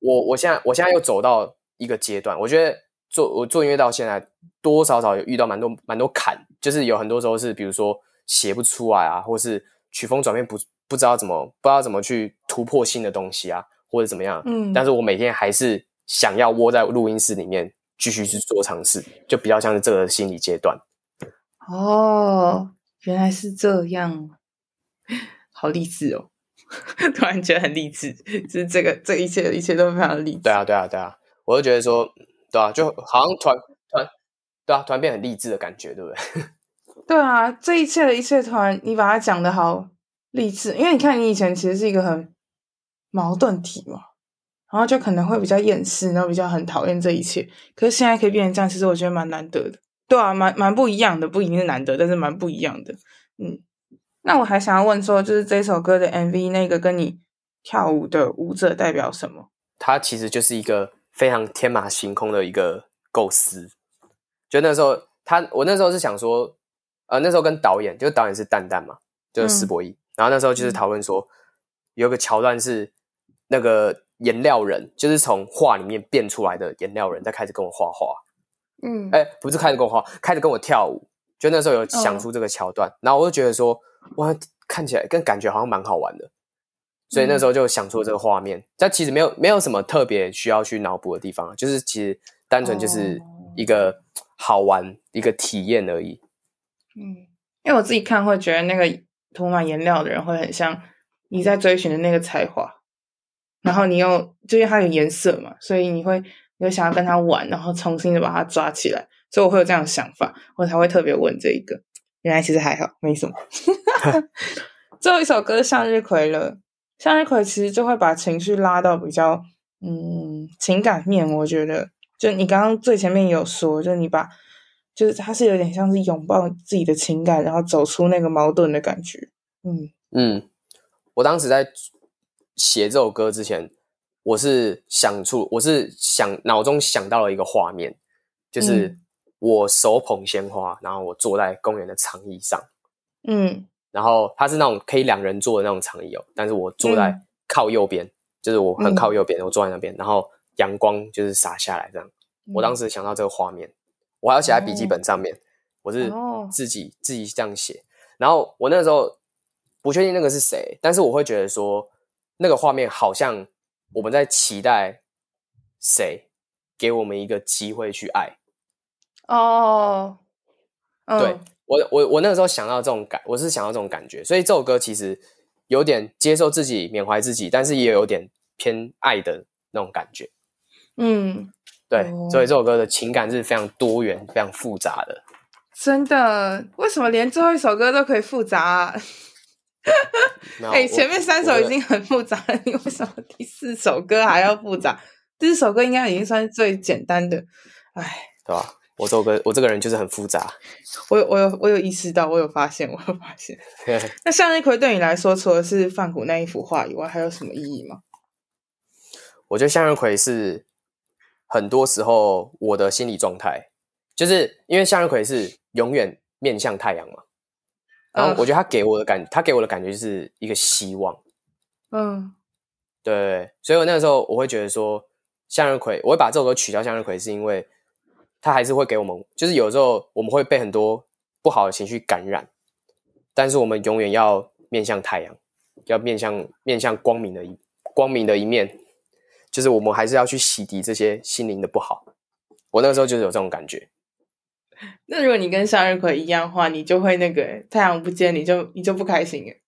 Speaker 2: 我我现在我现在又走到一个阶段。我觉得做我做音乐到现在，多多少少有遇到蛮多蛮多坎，就是有很多时候是比如说写不出来啊，或是曲风转变不不知道怎么不知道怎么去突破新的东西啊。或者怎么样，嗯，但是我每天还是想要窝在录音室里面继续去做尝试，就比较像是这个心理阶段。
Speaker 1: 哦，原来是这样，好励志哦！突然觉得很励志，就是这个这一切的一切都非常励志。
Speaker 2: 对啊，对啊，对啊，我就觉得说，对啊，就好像突然突然，对啊，突然变很励志的感觉，对不对？
Speaker 1: 对啊，这一切的一切，突然你把它讲的好励志，因为你看，你以前其实是一个很。矛盾体嘛，然后就可能会比较厌世，然后比较很讨厌这一切。可是现在可以变成这样，其实我觉得蛮难得的。对啊，蛮蛮不一样的，不一定是难得，但是蛮不一样的。嗯，那我还想要问说，就是这首歌的 MV 那个跟你跳舞的舞者代表什么？
Speaker 2: 它其实就是一个非常天马行空的一个构思。就那时候，他我那时候是想说，呃，那时候跟导演，就是导演是蛋蛋嘛，就是施博义，嗯、然后那时候就是讨论说，有个桥段是。那个颜料人就是从画里面变出来的颜料人，在开始跟我画画。嗯，哎、欸，不是开始跟我画，开始跟我跳舞。就那时候有想出这个桥段，哦、然后我就觉得说，哇，看起来跟感觉好像蛮好玩的。所以那时候就想出了这个画面。嗯、但其实没有没有什么特别需要去脑补的地方，就是其实单纯就是一个好玩、哦、一个体验而已。
Speaker 1: 嗯，因为我自己看会觉得那个涂满颜料的人会很像你在追寻的那个才华。然后你又就因为它有颜色嘛，所以你会有想要跟他玩，然后重新的把他抓起来，所以我会有这样的想法，我才会特别问这一个。原来其实还好，没什么。最后一首歌《向日葵》了，《向日葵》其实就会把情绪拉到比较嗯情感面，我觉得就你刚刚最前面有说，就你把就是它是有点像是拥抱自己的情感，然后走出那个矛盾的感觉。嗯
Speaker 2: 嗯，我当时在。写这首歌之前，我是想出，我是想脑中想到了一个画面，就是我手捧鲜花，然后我坐在公园的长椅上，
Speaker 1: 嗯，
Speaker 2: 然后它是那种可以两人坐的那种长椅哦，但是我坐在靠右边，嗯、就是我很靠右边，嗯、我坐在那边，然后阳光就是洒下来这样。我当时想到这个画面，我还要写在笔记本上面，哦、我是自己自己这样写，然后我那时候不确定那个是谁，但是我会觉得说。那个画面好像我们在期待谁给我们一个机会去爱
Speaker 1: 哦。
Speaker 2: Oh, 对、嗯、我我我那个时候想到这种感，我是想到这种感觉，所以这首歌其实有点接受自己、缅怀自己，但是也有点偏爱的那种感觉。
Speaker 1: 嗯，
Speaker 2: 对，所以这首歌的情感是非常多元、非常复杂的。
Speaker 1: 真的？为什么连最后一首歌都可以复杂啊？哎、欸，前面三首已经很复杂了，你为什么第四首歌还要复杂？第四首歌应该已经算是最简单的，哎，
Speaker 2: 对吧？我这首歌，我这个人就是很复杂。
Speaker 1: 我有，我有，我有意识到，我有发现，我有发现。那向日葵对你来说，除了是范谷那一幅画以外，还有什么意义吗？
Speaker 2: 我觉得向日葵是很多时候我的心理状态，就是因为向日葵是永远面向太阳嘛。然后我觉得他给我的感，他给我的感觉就是一个希望。嗯，对，所以我那个时候我会觉得说，向日葵，我会把这首歌取消向日葵，是因为他还是会给我们，就是有时候我们会被很多不好的情绪感染，但是我们永远要面向太阳，要面向面向光明的一光明的一面，就是我们还是要去洗涤这些心灵的不好。我那个时候就是有这种感觉。
Speaker 1: 那如果你跟向日葵一样的话，你就会那个太阳不见，你就你就不开心耶。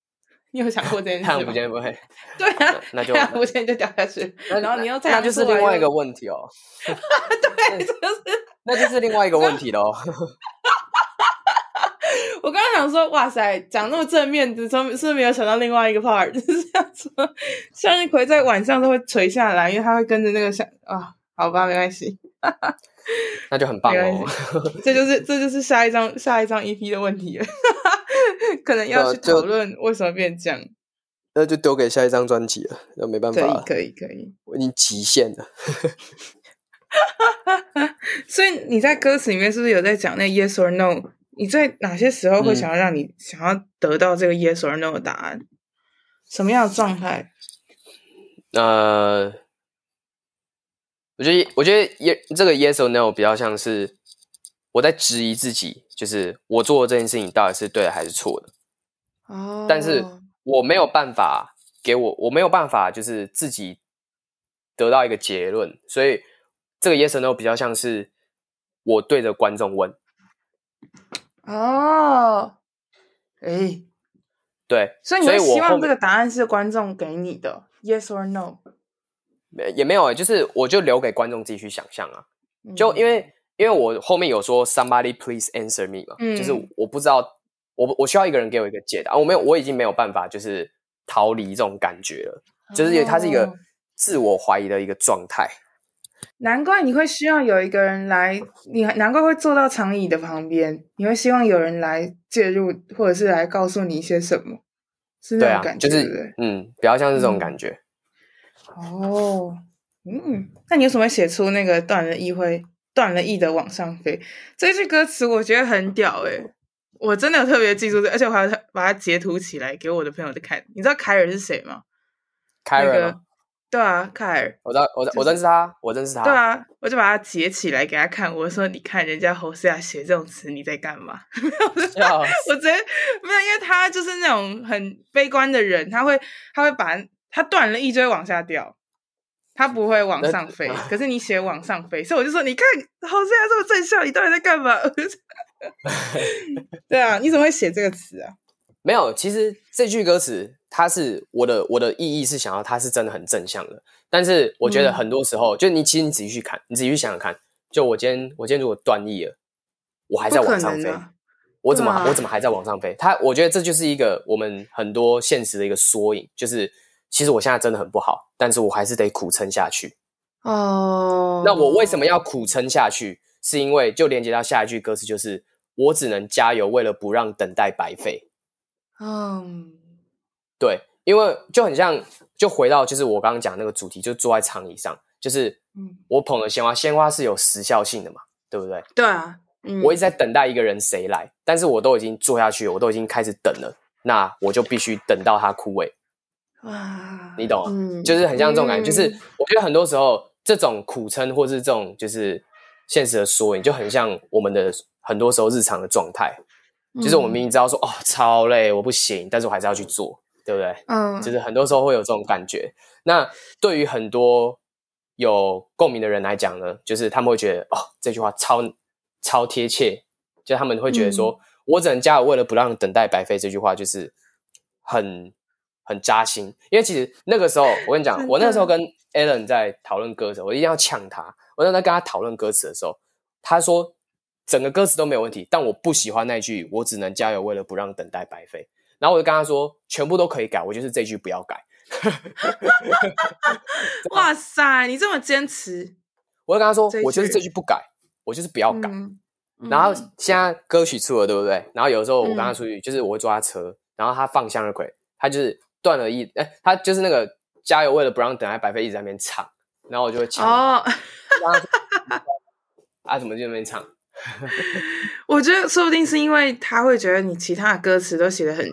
Speaker 1: 你有想过这件事吗？
Speaker 2: 太阳不见不会。
Speaker 1: 对啊，
Speaker 2: 那 就
Speaker 1: 太阳不见就掉下去，然后你又太阳
Speaker 2: 就是另外一个问题哦。
Speaker 1: 对，就是
Speaker 2: 那就是另外一个问题喽。
Speaker 1: 我刚刚想说，哇塞，讲那么正面的，是不是没有想到另外一个 part？就是这样说，向日葵在晚上都会垂下来，因为它会跟着那个向啊，好吧，没关系。
Speaker 2: 那就很棒哦，
Speaker 1: 这就是这就是下一张下一张 EP 的问题了，可能要去讨论为什么变这样，
Speaker 2: 那就丢给下一张专辑了，那没办法，
Speaker 1: 可以可以可以，
Speaker 2: 我已经极限了。
Speaker 1: 所以你在歌词里面是不是有在讲那 yes or no？你在哪些时候会想要让你想要得到这个 yes or no 的答案？嗯、什么样的状态？
Speaker 2: 呃。我觉得，我觉得耶，这个 yes or no 比较像是我在质疑自己，就是我做的这件事情到底是对的还是错的。哦。但是我没有办法给我，我没有办法就是自己得到一个结论，所以这个 yes or no 比较像是我对着观众问。
Speaker 1: 哦。哎。
Speaker 2: 对。
Speaker 1: 所以你希望这个答案是观众给你的 yes or no？
Speaker 2: 也没有诶，就是我就留给观众自己去想象啊。就因为因为我后面有说 somebody please answer me 嘛，嗯、就是我不知道，我我需要一个人给我一个解答。我没有，我已经没有办法就是逃离这种感觉了，就是因为它是一个自我怀疑的一个状态。
Speaker 1: 难怪你会希望有一个人来，你难怪会坐到长椅的旁边，你会希望有人来介入，或者是来告诉你一些什么？是那种感觉，
Speaker 2: 对啊，就是
Speaker 1: 对
Speaker 2: 嗯，比较像是这种感觉。嗯
Speaker 1: 哦，嗯，那你为什么会写出那个断了翼会断了翼的往上飞这句歌词？我觉得很屌诶，我真的有特别记住这，而且我还把它截图起来给我的朋友看。你知道凯尔是谁吗？
Speaker 2: 凯尔吗？
Speaker 1: 对啊，凯尔，
Speaker 2: 我知道，我我认识他，我认识他。
Speaker 1: 对啊，我就把它截起来给他看。我说：“你看人家侯思亚写这种词，你在干嘛？” 我直接没有，因为他就是那种很悲观的人，他会他会把。它断了一就会往下掉，它不会往上飞。可是你写往上飞，所以我就说，你看，好像这么正向，你到底在干嘛？对啊，你怎么会写这个词啊？
Speaker 2: 没有，其实这句歌词，它是我的我的意义是想要它是真的很正向的。但是我觉得很多时候，嗯、就你其实你仔细去看，你仔细去想想看，就我今天我今天如果断翼了，我还在往上飞，啊、我怎么、啊、我怎么还在往上飞？它，我觉得这就是一个我们很多现实的一个缩影，就是。其实我现在真的很不好，但是我还是得苦撑下去。哦，那我为什么要苦撑下去？是因为就连接到下一句歌词，就是我只能加油，为了不让等待白费。嗯，对，因为就很像，就回到就是我刚刚讲那个主题，就坐在长椅上，就是我捧了鲜花，鲜花是有时效性的嘛，对不对？
Speaker 1: 对啊，嗯，
Speaker 2: 我一直在等待一个人谁来，但是我都已经坐下去了，我都已经开始等了，那我就必须等到它枯萎。哇，你懂就是很像这种感觉，嗯、就是我觉得很多时候这种苦撑，或是这种就是现实的缩影，就很像我们的很多时候日常的状态。嗯、就是我们明明知道说哦超累，我不行，但是我还是要去做，对不对？嗯，就是很多时候会有这种感觉。那对于很多有共鸣的人来讲呢，就是他们会觉得哦这句话超超贴切，就他们会觉得说、嗯、我只能加油，为了不让等待白费。这句话就是很。很扎心，因为其实那个时候，我跟你讲，我那个时候跟 Alan 在讨论歌词，我一定要呛他。我在那跟他讨论歌词的时候，他说整个歌词都没有问题，但我不喜欢那句“我只能加油，为了不让等待白费”。然后我就跟他说，全部都可以改，我就是这句不要改。
Speaker 1: 哇塞，你这么坚持！
Speaker 2: 我就跟他说，我就是这句不改，我就是不要改。然后现在歌曲出了，对不对？然后有的时候我跟他出去，嗯、就是我会坐他车，然后他放向日葵，他就是。断了一，哎、欸，他就是那个加油，为了不让等待白费，一直在那边唱，然后我就会抢。哦，啊，怎么就在那边唱？
Speaker 1: 我觉得说不定是因为他会觉得你其他的歌词都写得很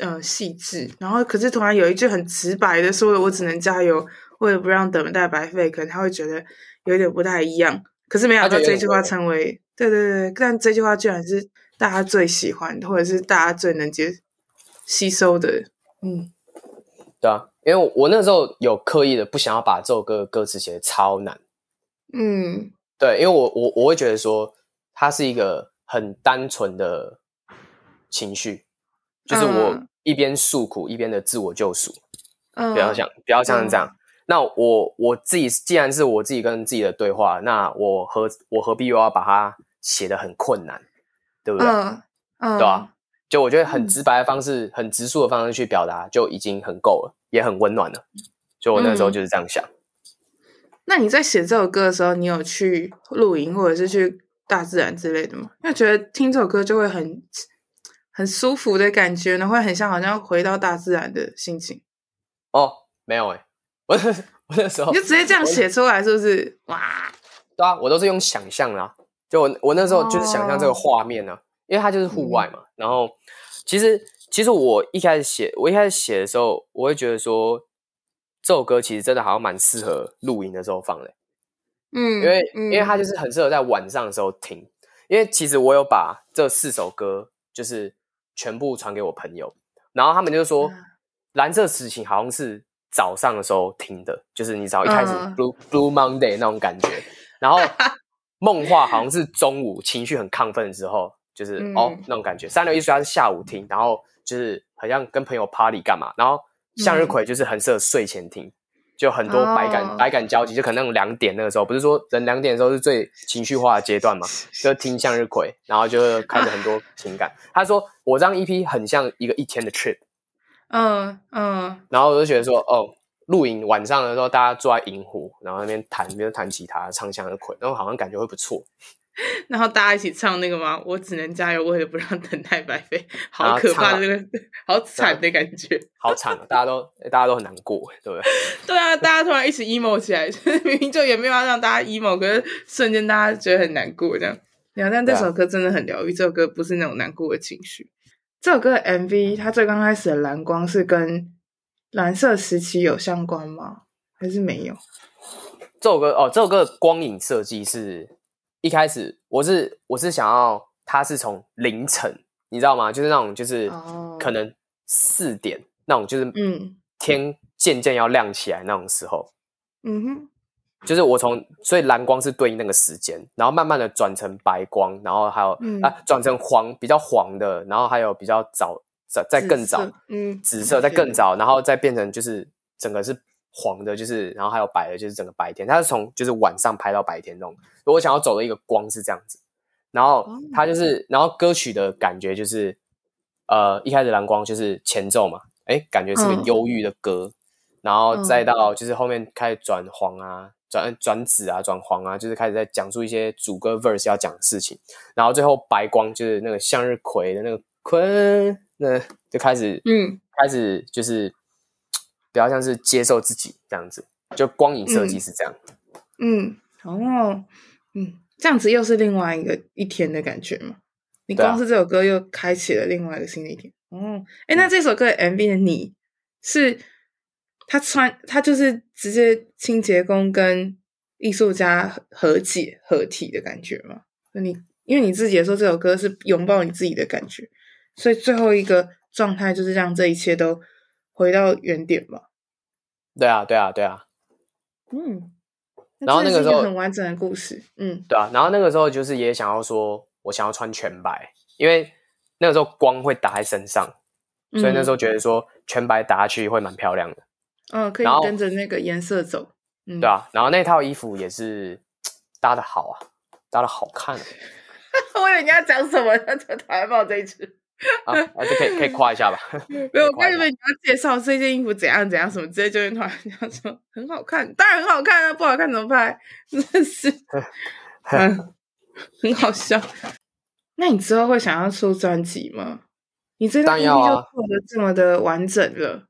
Speaker 1: 呃细致，然后可是突然有一句很直白的说了“我只能加油，为了不让等待白费”，可能他会觉得有点不太一样。可是没想到这句话成为对对对，但这句话居然是大家最喜欢，或者是大家最能接吸收的。嗯，
Speaker 2: 对啊，因为我，我那时候有刻意的不想要把这首歌的歌词写的超难。
Speaker 1: 嗯，
Speaker 2: 对，因为我我我会觉得说，它是一个很单纯的情绪，就是我一边诉苦一边的自我救赎。嗯，不要像不要像这样。嗯、那我我自己既然是我自己跟自己的对话，那我何我何必又要把它写的很困难，对不对？嗯，嗯对吧？就我觉得很直白的方式，嗯、很直述的方式去表达就已经很够了，也很温暖了。就我那时候就是这样想。嗯
Speaker 1: 那你在写这首歌的时候，你有去露营或者是去大自然之类的吗？因为觉得听这首歌就会很很舒服的感觉呢，会很像好像回到大自然的心情。
Speaker 2: 哦，没有哎、欸、我 我那时候
Speaker 1: 你就直接这样写出来，是不是？哇，
Speaker 2: 对啊，我都是用想象啦。就我我那时候就是想象这个画面呢、啊，哦、因为它就是户外嘛。嗯、然后其实其实我一开始写，我一开始写的时候，我会觉得说。这首歌其实真的好像蛮适合露营的时候放的，嗯，因为、嗯、因为它就是很适合在晚上的时候听。因为其实我有把这四首歌就是全部传给我朋友，然后他们就说，嗯、蓝色时情好像是早上的时候听的，就是你只要一开始 Blue、嗯、Blue Monday 那种感觉，然后梦话好像是中午情绪很亢奋的时候，就是、嗯、哦那种感觉。三六一说它是下午听，然后就是好像跟朋友 party 干嘛，然后。向日葵就是很适合睡前听，嗯、就很多百感、oh. 百感交集，就可能那种两点那个时候，不是说人两点的时候是最情绪化的阶段嘛？就听向日葵，然后就开着很多情感。他说我这张 EP 很像一个一天的 trip，
Speaker 1: 嗯嗯，uh, uh.
Speaker 2: 然后我就觉得说，哦，露营晚上的时候，大家坐在营湖，然后那边弹，那边弹吉他，唱向日葵，然后好像感觉会不错。
Speaker 1: 然后大家一起唱那个吗？我只能加油，为了不让等待白费。好可怕的那个，好惨的感觉，
Speaker 2: 好惨，大家都大家都很难过，对不对？
Speaker 1: 对啊，大家突然一起 emo 起来，明明就也没有要让大家 emo，可是瞬间大家觉得很难过，这样。然后但这首歌真的很疗愈，这首歌不是那种难过的情绪。这首歌的 MV，它最刚开始的蓝光是跟蓝色时期有相关吗？还是没有？
Speaker 2: 这首歌哦，这首歌的光影设计是。一开始我是我是想要它是从凌晨，你知道吗？就是那种就是可能四点、oh. 那种，就是嗯天渐渐要亮起来那种时候，嗯哼，就是我从所以蓝光是对应那个时间，然后慢慢的转成白光，然后还有、嗯、啊转成黄比较黄的，然后还有比较早再再更早，嗯紫色再更早，然后再变成就是整个是。黄的，就是，然后还有白的，就是整个白天。它是从就是晚上拍到白天那种。我想要走的一个光是这样子，然后它就是，然后歌曲的感觉就是，呃，一开始蓝光就是前奏嘛，哎，感觉是个忧郁的歌，嗯、然后再到就是后面开始转黄啊，转转紫啊，转黄啊，就是开始在讲述一些主歌 verse 要讲的事情，然后最后白光就是那个向日葵的那个坤，那就开始，嗯，开始就是。比较像是接受自己这样子，就光影设计是这样。
Speaker 1: 嗯，哦，嗯，这样子又是另外一个一天的感觉嘛？你光是这首歌又开启了另外一个新的一天。哦，哎，那这首歌的 MV 的你是他穿，他就是直接清洁工跟艺术家和解合体的感觉吗？那你因为你自己也说这首歌是拥抱你自己的感觉，所以最后一个状态就是让这一切都。回到原点吧。
Speaker 2: 对啊，对啊，对啊。
Speaker 1: 嗯，然后那个时候很完整的故事。嗯，
Speaker 2: 对啊。然后那个时候就是也想要说，我想要穿全白，因为那个时候光会打在身上，所以那时候觉得说全白打下去会蛮漂亮的。
Speaker 1: 嗯，可以跟着那个颜色走。嗯，
Speaker 2: 对啊。然后那套衣服也是搭的好啊，搭的好看。
Speaker 1: 我以为你要讲什么？他就台帽这一次。
Speaker 2: 啊，啊，就可以可以夸一下吧。
Speaker 1: 没有，我以为你要介绍这件衣服怎样怎样什么，直接就跟突然讲说很好看，当然很好看啊，不好看怎么拍？真的是，嗯，很好笑。那你之后会想要出专辑吗？你这张 EP 就做的这么的完整了，啊、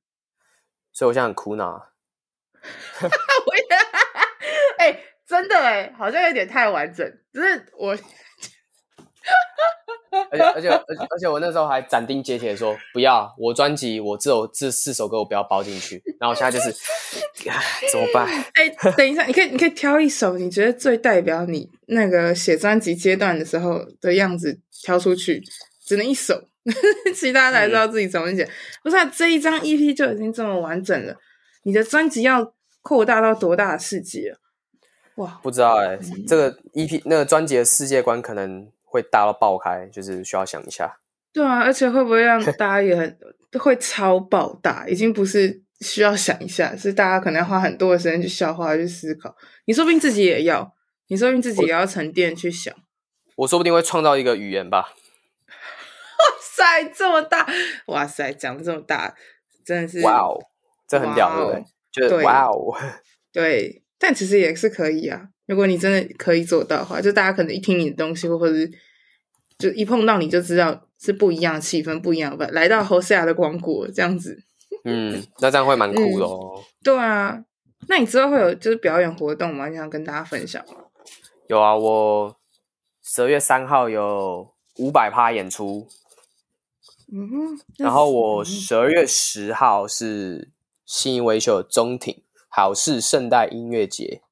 Speaker 2: 所以我现在很苦恼。
Speaker 1: 我也，哎、欸，真的哎、欸，好像有点太完整，只是我。
Speaker 2: 而且而且而且而且我那时候还斩钉截铁说不要，我专辑我只有这四首歌我不要包进去。然后我现在就是怎么办？
Speaker 1: 哎、欸，等一下，你可以你可以挑一首你觉得最代表你那个写专辑阶段的时候的样子挑出去，只能一首，其他的还是要自己怎么写。不是、啊，这一张 EP 就已经这么完整了，你的专辑要扩大到多大的世界？哇，
Speaker 2: 不知道哎、这个 EP 那个专辑的世界观可能。会大到爆开，就是需要想一下。
Speaker 1: 对啊，而且会不会让 大家也很会超爆大？已经不是需要想一下，是大家可能要花很多的时间去消化、去思考。你说不定自己也要，你说不定自己也要沉淀去想。
Speaker 2: 我说不定会创造一个语言吧。
Speaker 1: 哇塞，这么大！哇塞，讲的这么大，真的是
Speaker 2: 哇哦，这很屌，对不对？就是哇哦，
Speaker 1: 对，但其实也是可以啊。如果你真的可以做到的话，就大家可能一听你的东西，或者是就一碰到你就知道是不一样的气氛，不一样的。来到 Hosea 的光国这样子，
Speaker 2: 嗯，那这样会蛮酷的哦、嗯。
Speaker 1: 对啊，那你之后会有就是表演活动吗？你想跟大家分享吗？
Speaker 2: 有啊，我十二月三号有五百趴演出，
Speaker 1: 嗯哼，
Speaker 2: 然后我十二月十号是信义威秀中庭好事圣诞音乐节。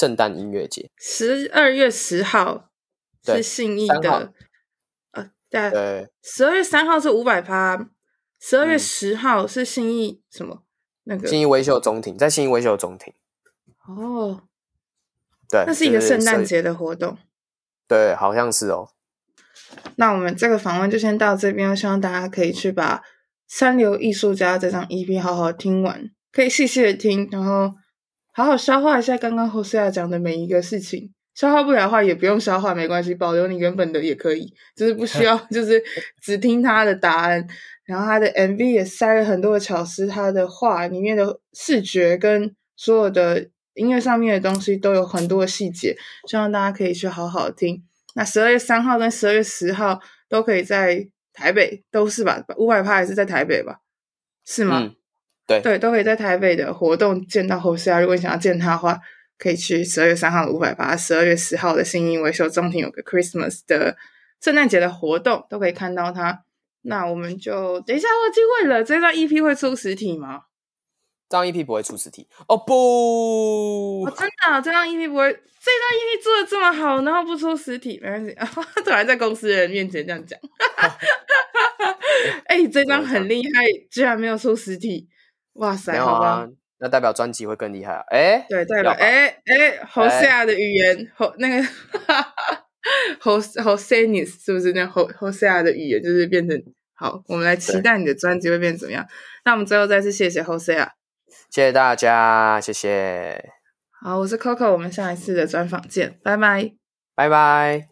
Speaker 2: 圣诞音乐节，
Speaker 1: 十二月十号是信义的，呃，对，十二月三号是五百趴，十二月十号是信义什么？那个
Speaker 2: 信义维修中庭，在信义维修中庭。
Speaker 1: 哦，
Speaker 2: 对，
Speaker 1: 那是一个圣诞节的活动，
Speaker 2: 对，好像是哦。
Speaker 1: 那我们这个访问就先到这边，我希望大家可以去把《三流艺术家》这张 EP 好好听完，可以细细的听，然后。好好消化一下刚刚 Hosea 讲的每一个事情，消化不了的话也不用消化，没关系，保留你原本的也可以，就是不需要，就是只听他的答案。然后他的 MV 也塞了很多的巧思，他的画里面的视觉跟所有的音乐上面的东西都有很多的细节，希望大家可以去好好听。那十二月三号跟十二月十号都可以在台北，都是吧？五百趴也是在台北吧？是吗？嗯
Speaker 2: 对
Speaker 1: 对，都可以在台北的活动见到 Hosea。如果你想要见他的话，可以去十二月三号的五百八，十二月十号的新英维修中庭有个 Christmas 的圣诞节的活动，都可以看到他。那我们就等一下，我记问了，这张 EP 会出实体吗？
Speaker 2: 这张 EP 不会出实体哦不、
Speaker 1: 哦，真的、啊，这张 EP 不会，这张 EP 做的这么好，然后不出实体，没关系，突然在公司的人面前这样讲，哎、欸，这张很厉害，居然没有出实体。哇塞，啊、好吧，
Speaker 2: 那代表专辑会更厉害啊！哎，
Speaker 1: 对，代表哎哎，Hosea 的语言，吼那个，Hos Hosenis 是不是那 Hosea 的语言就是变成好？我们来期待你的专辑会变怎么样？那我们最后再次谢谢 Hosea，
Speaker 2: 谢谢大家，谢谢。
Speaker 1: 好，我是 Coco，我们下一次的专访见，拜拜，
Speaker 2: 拜拜。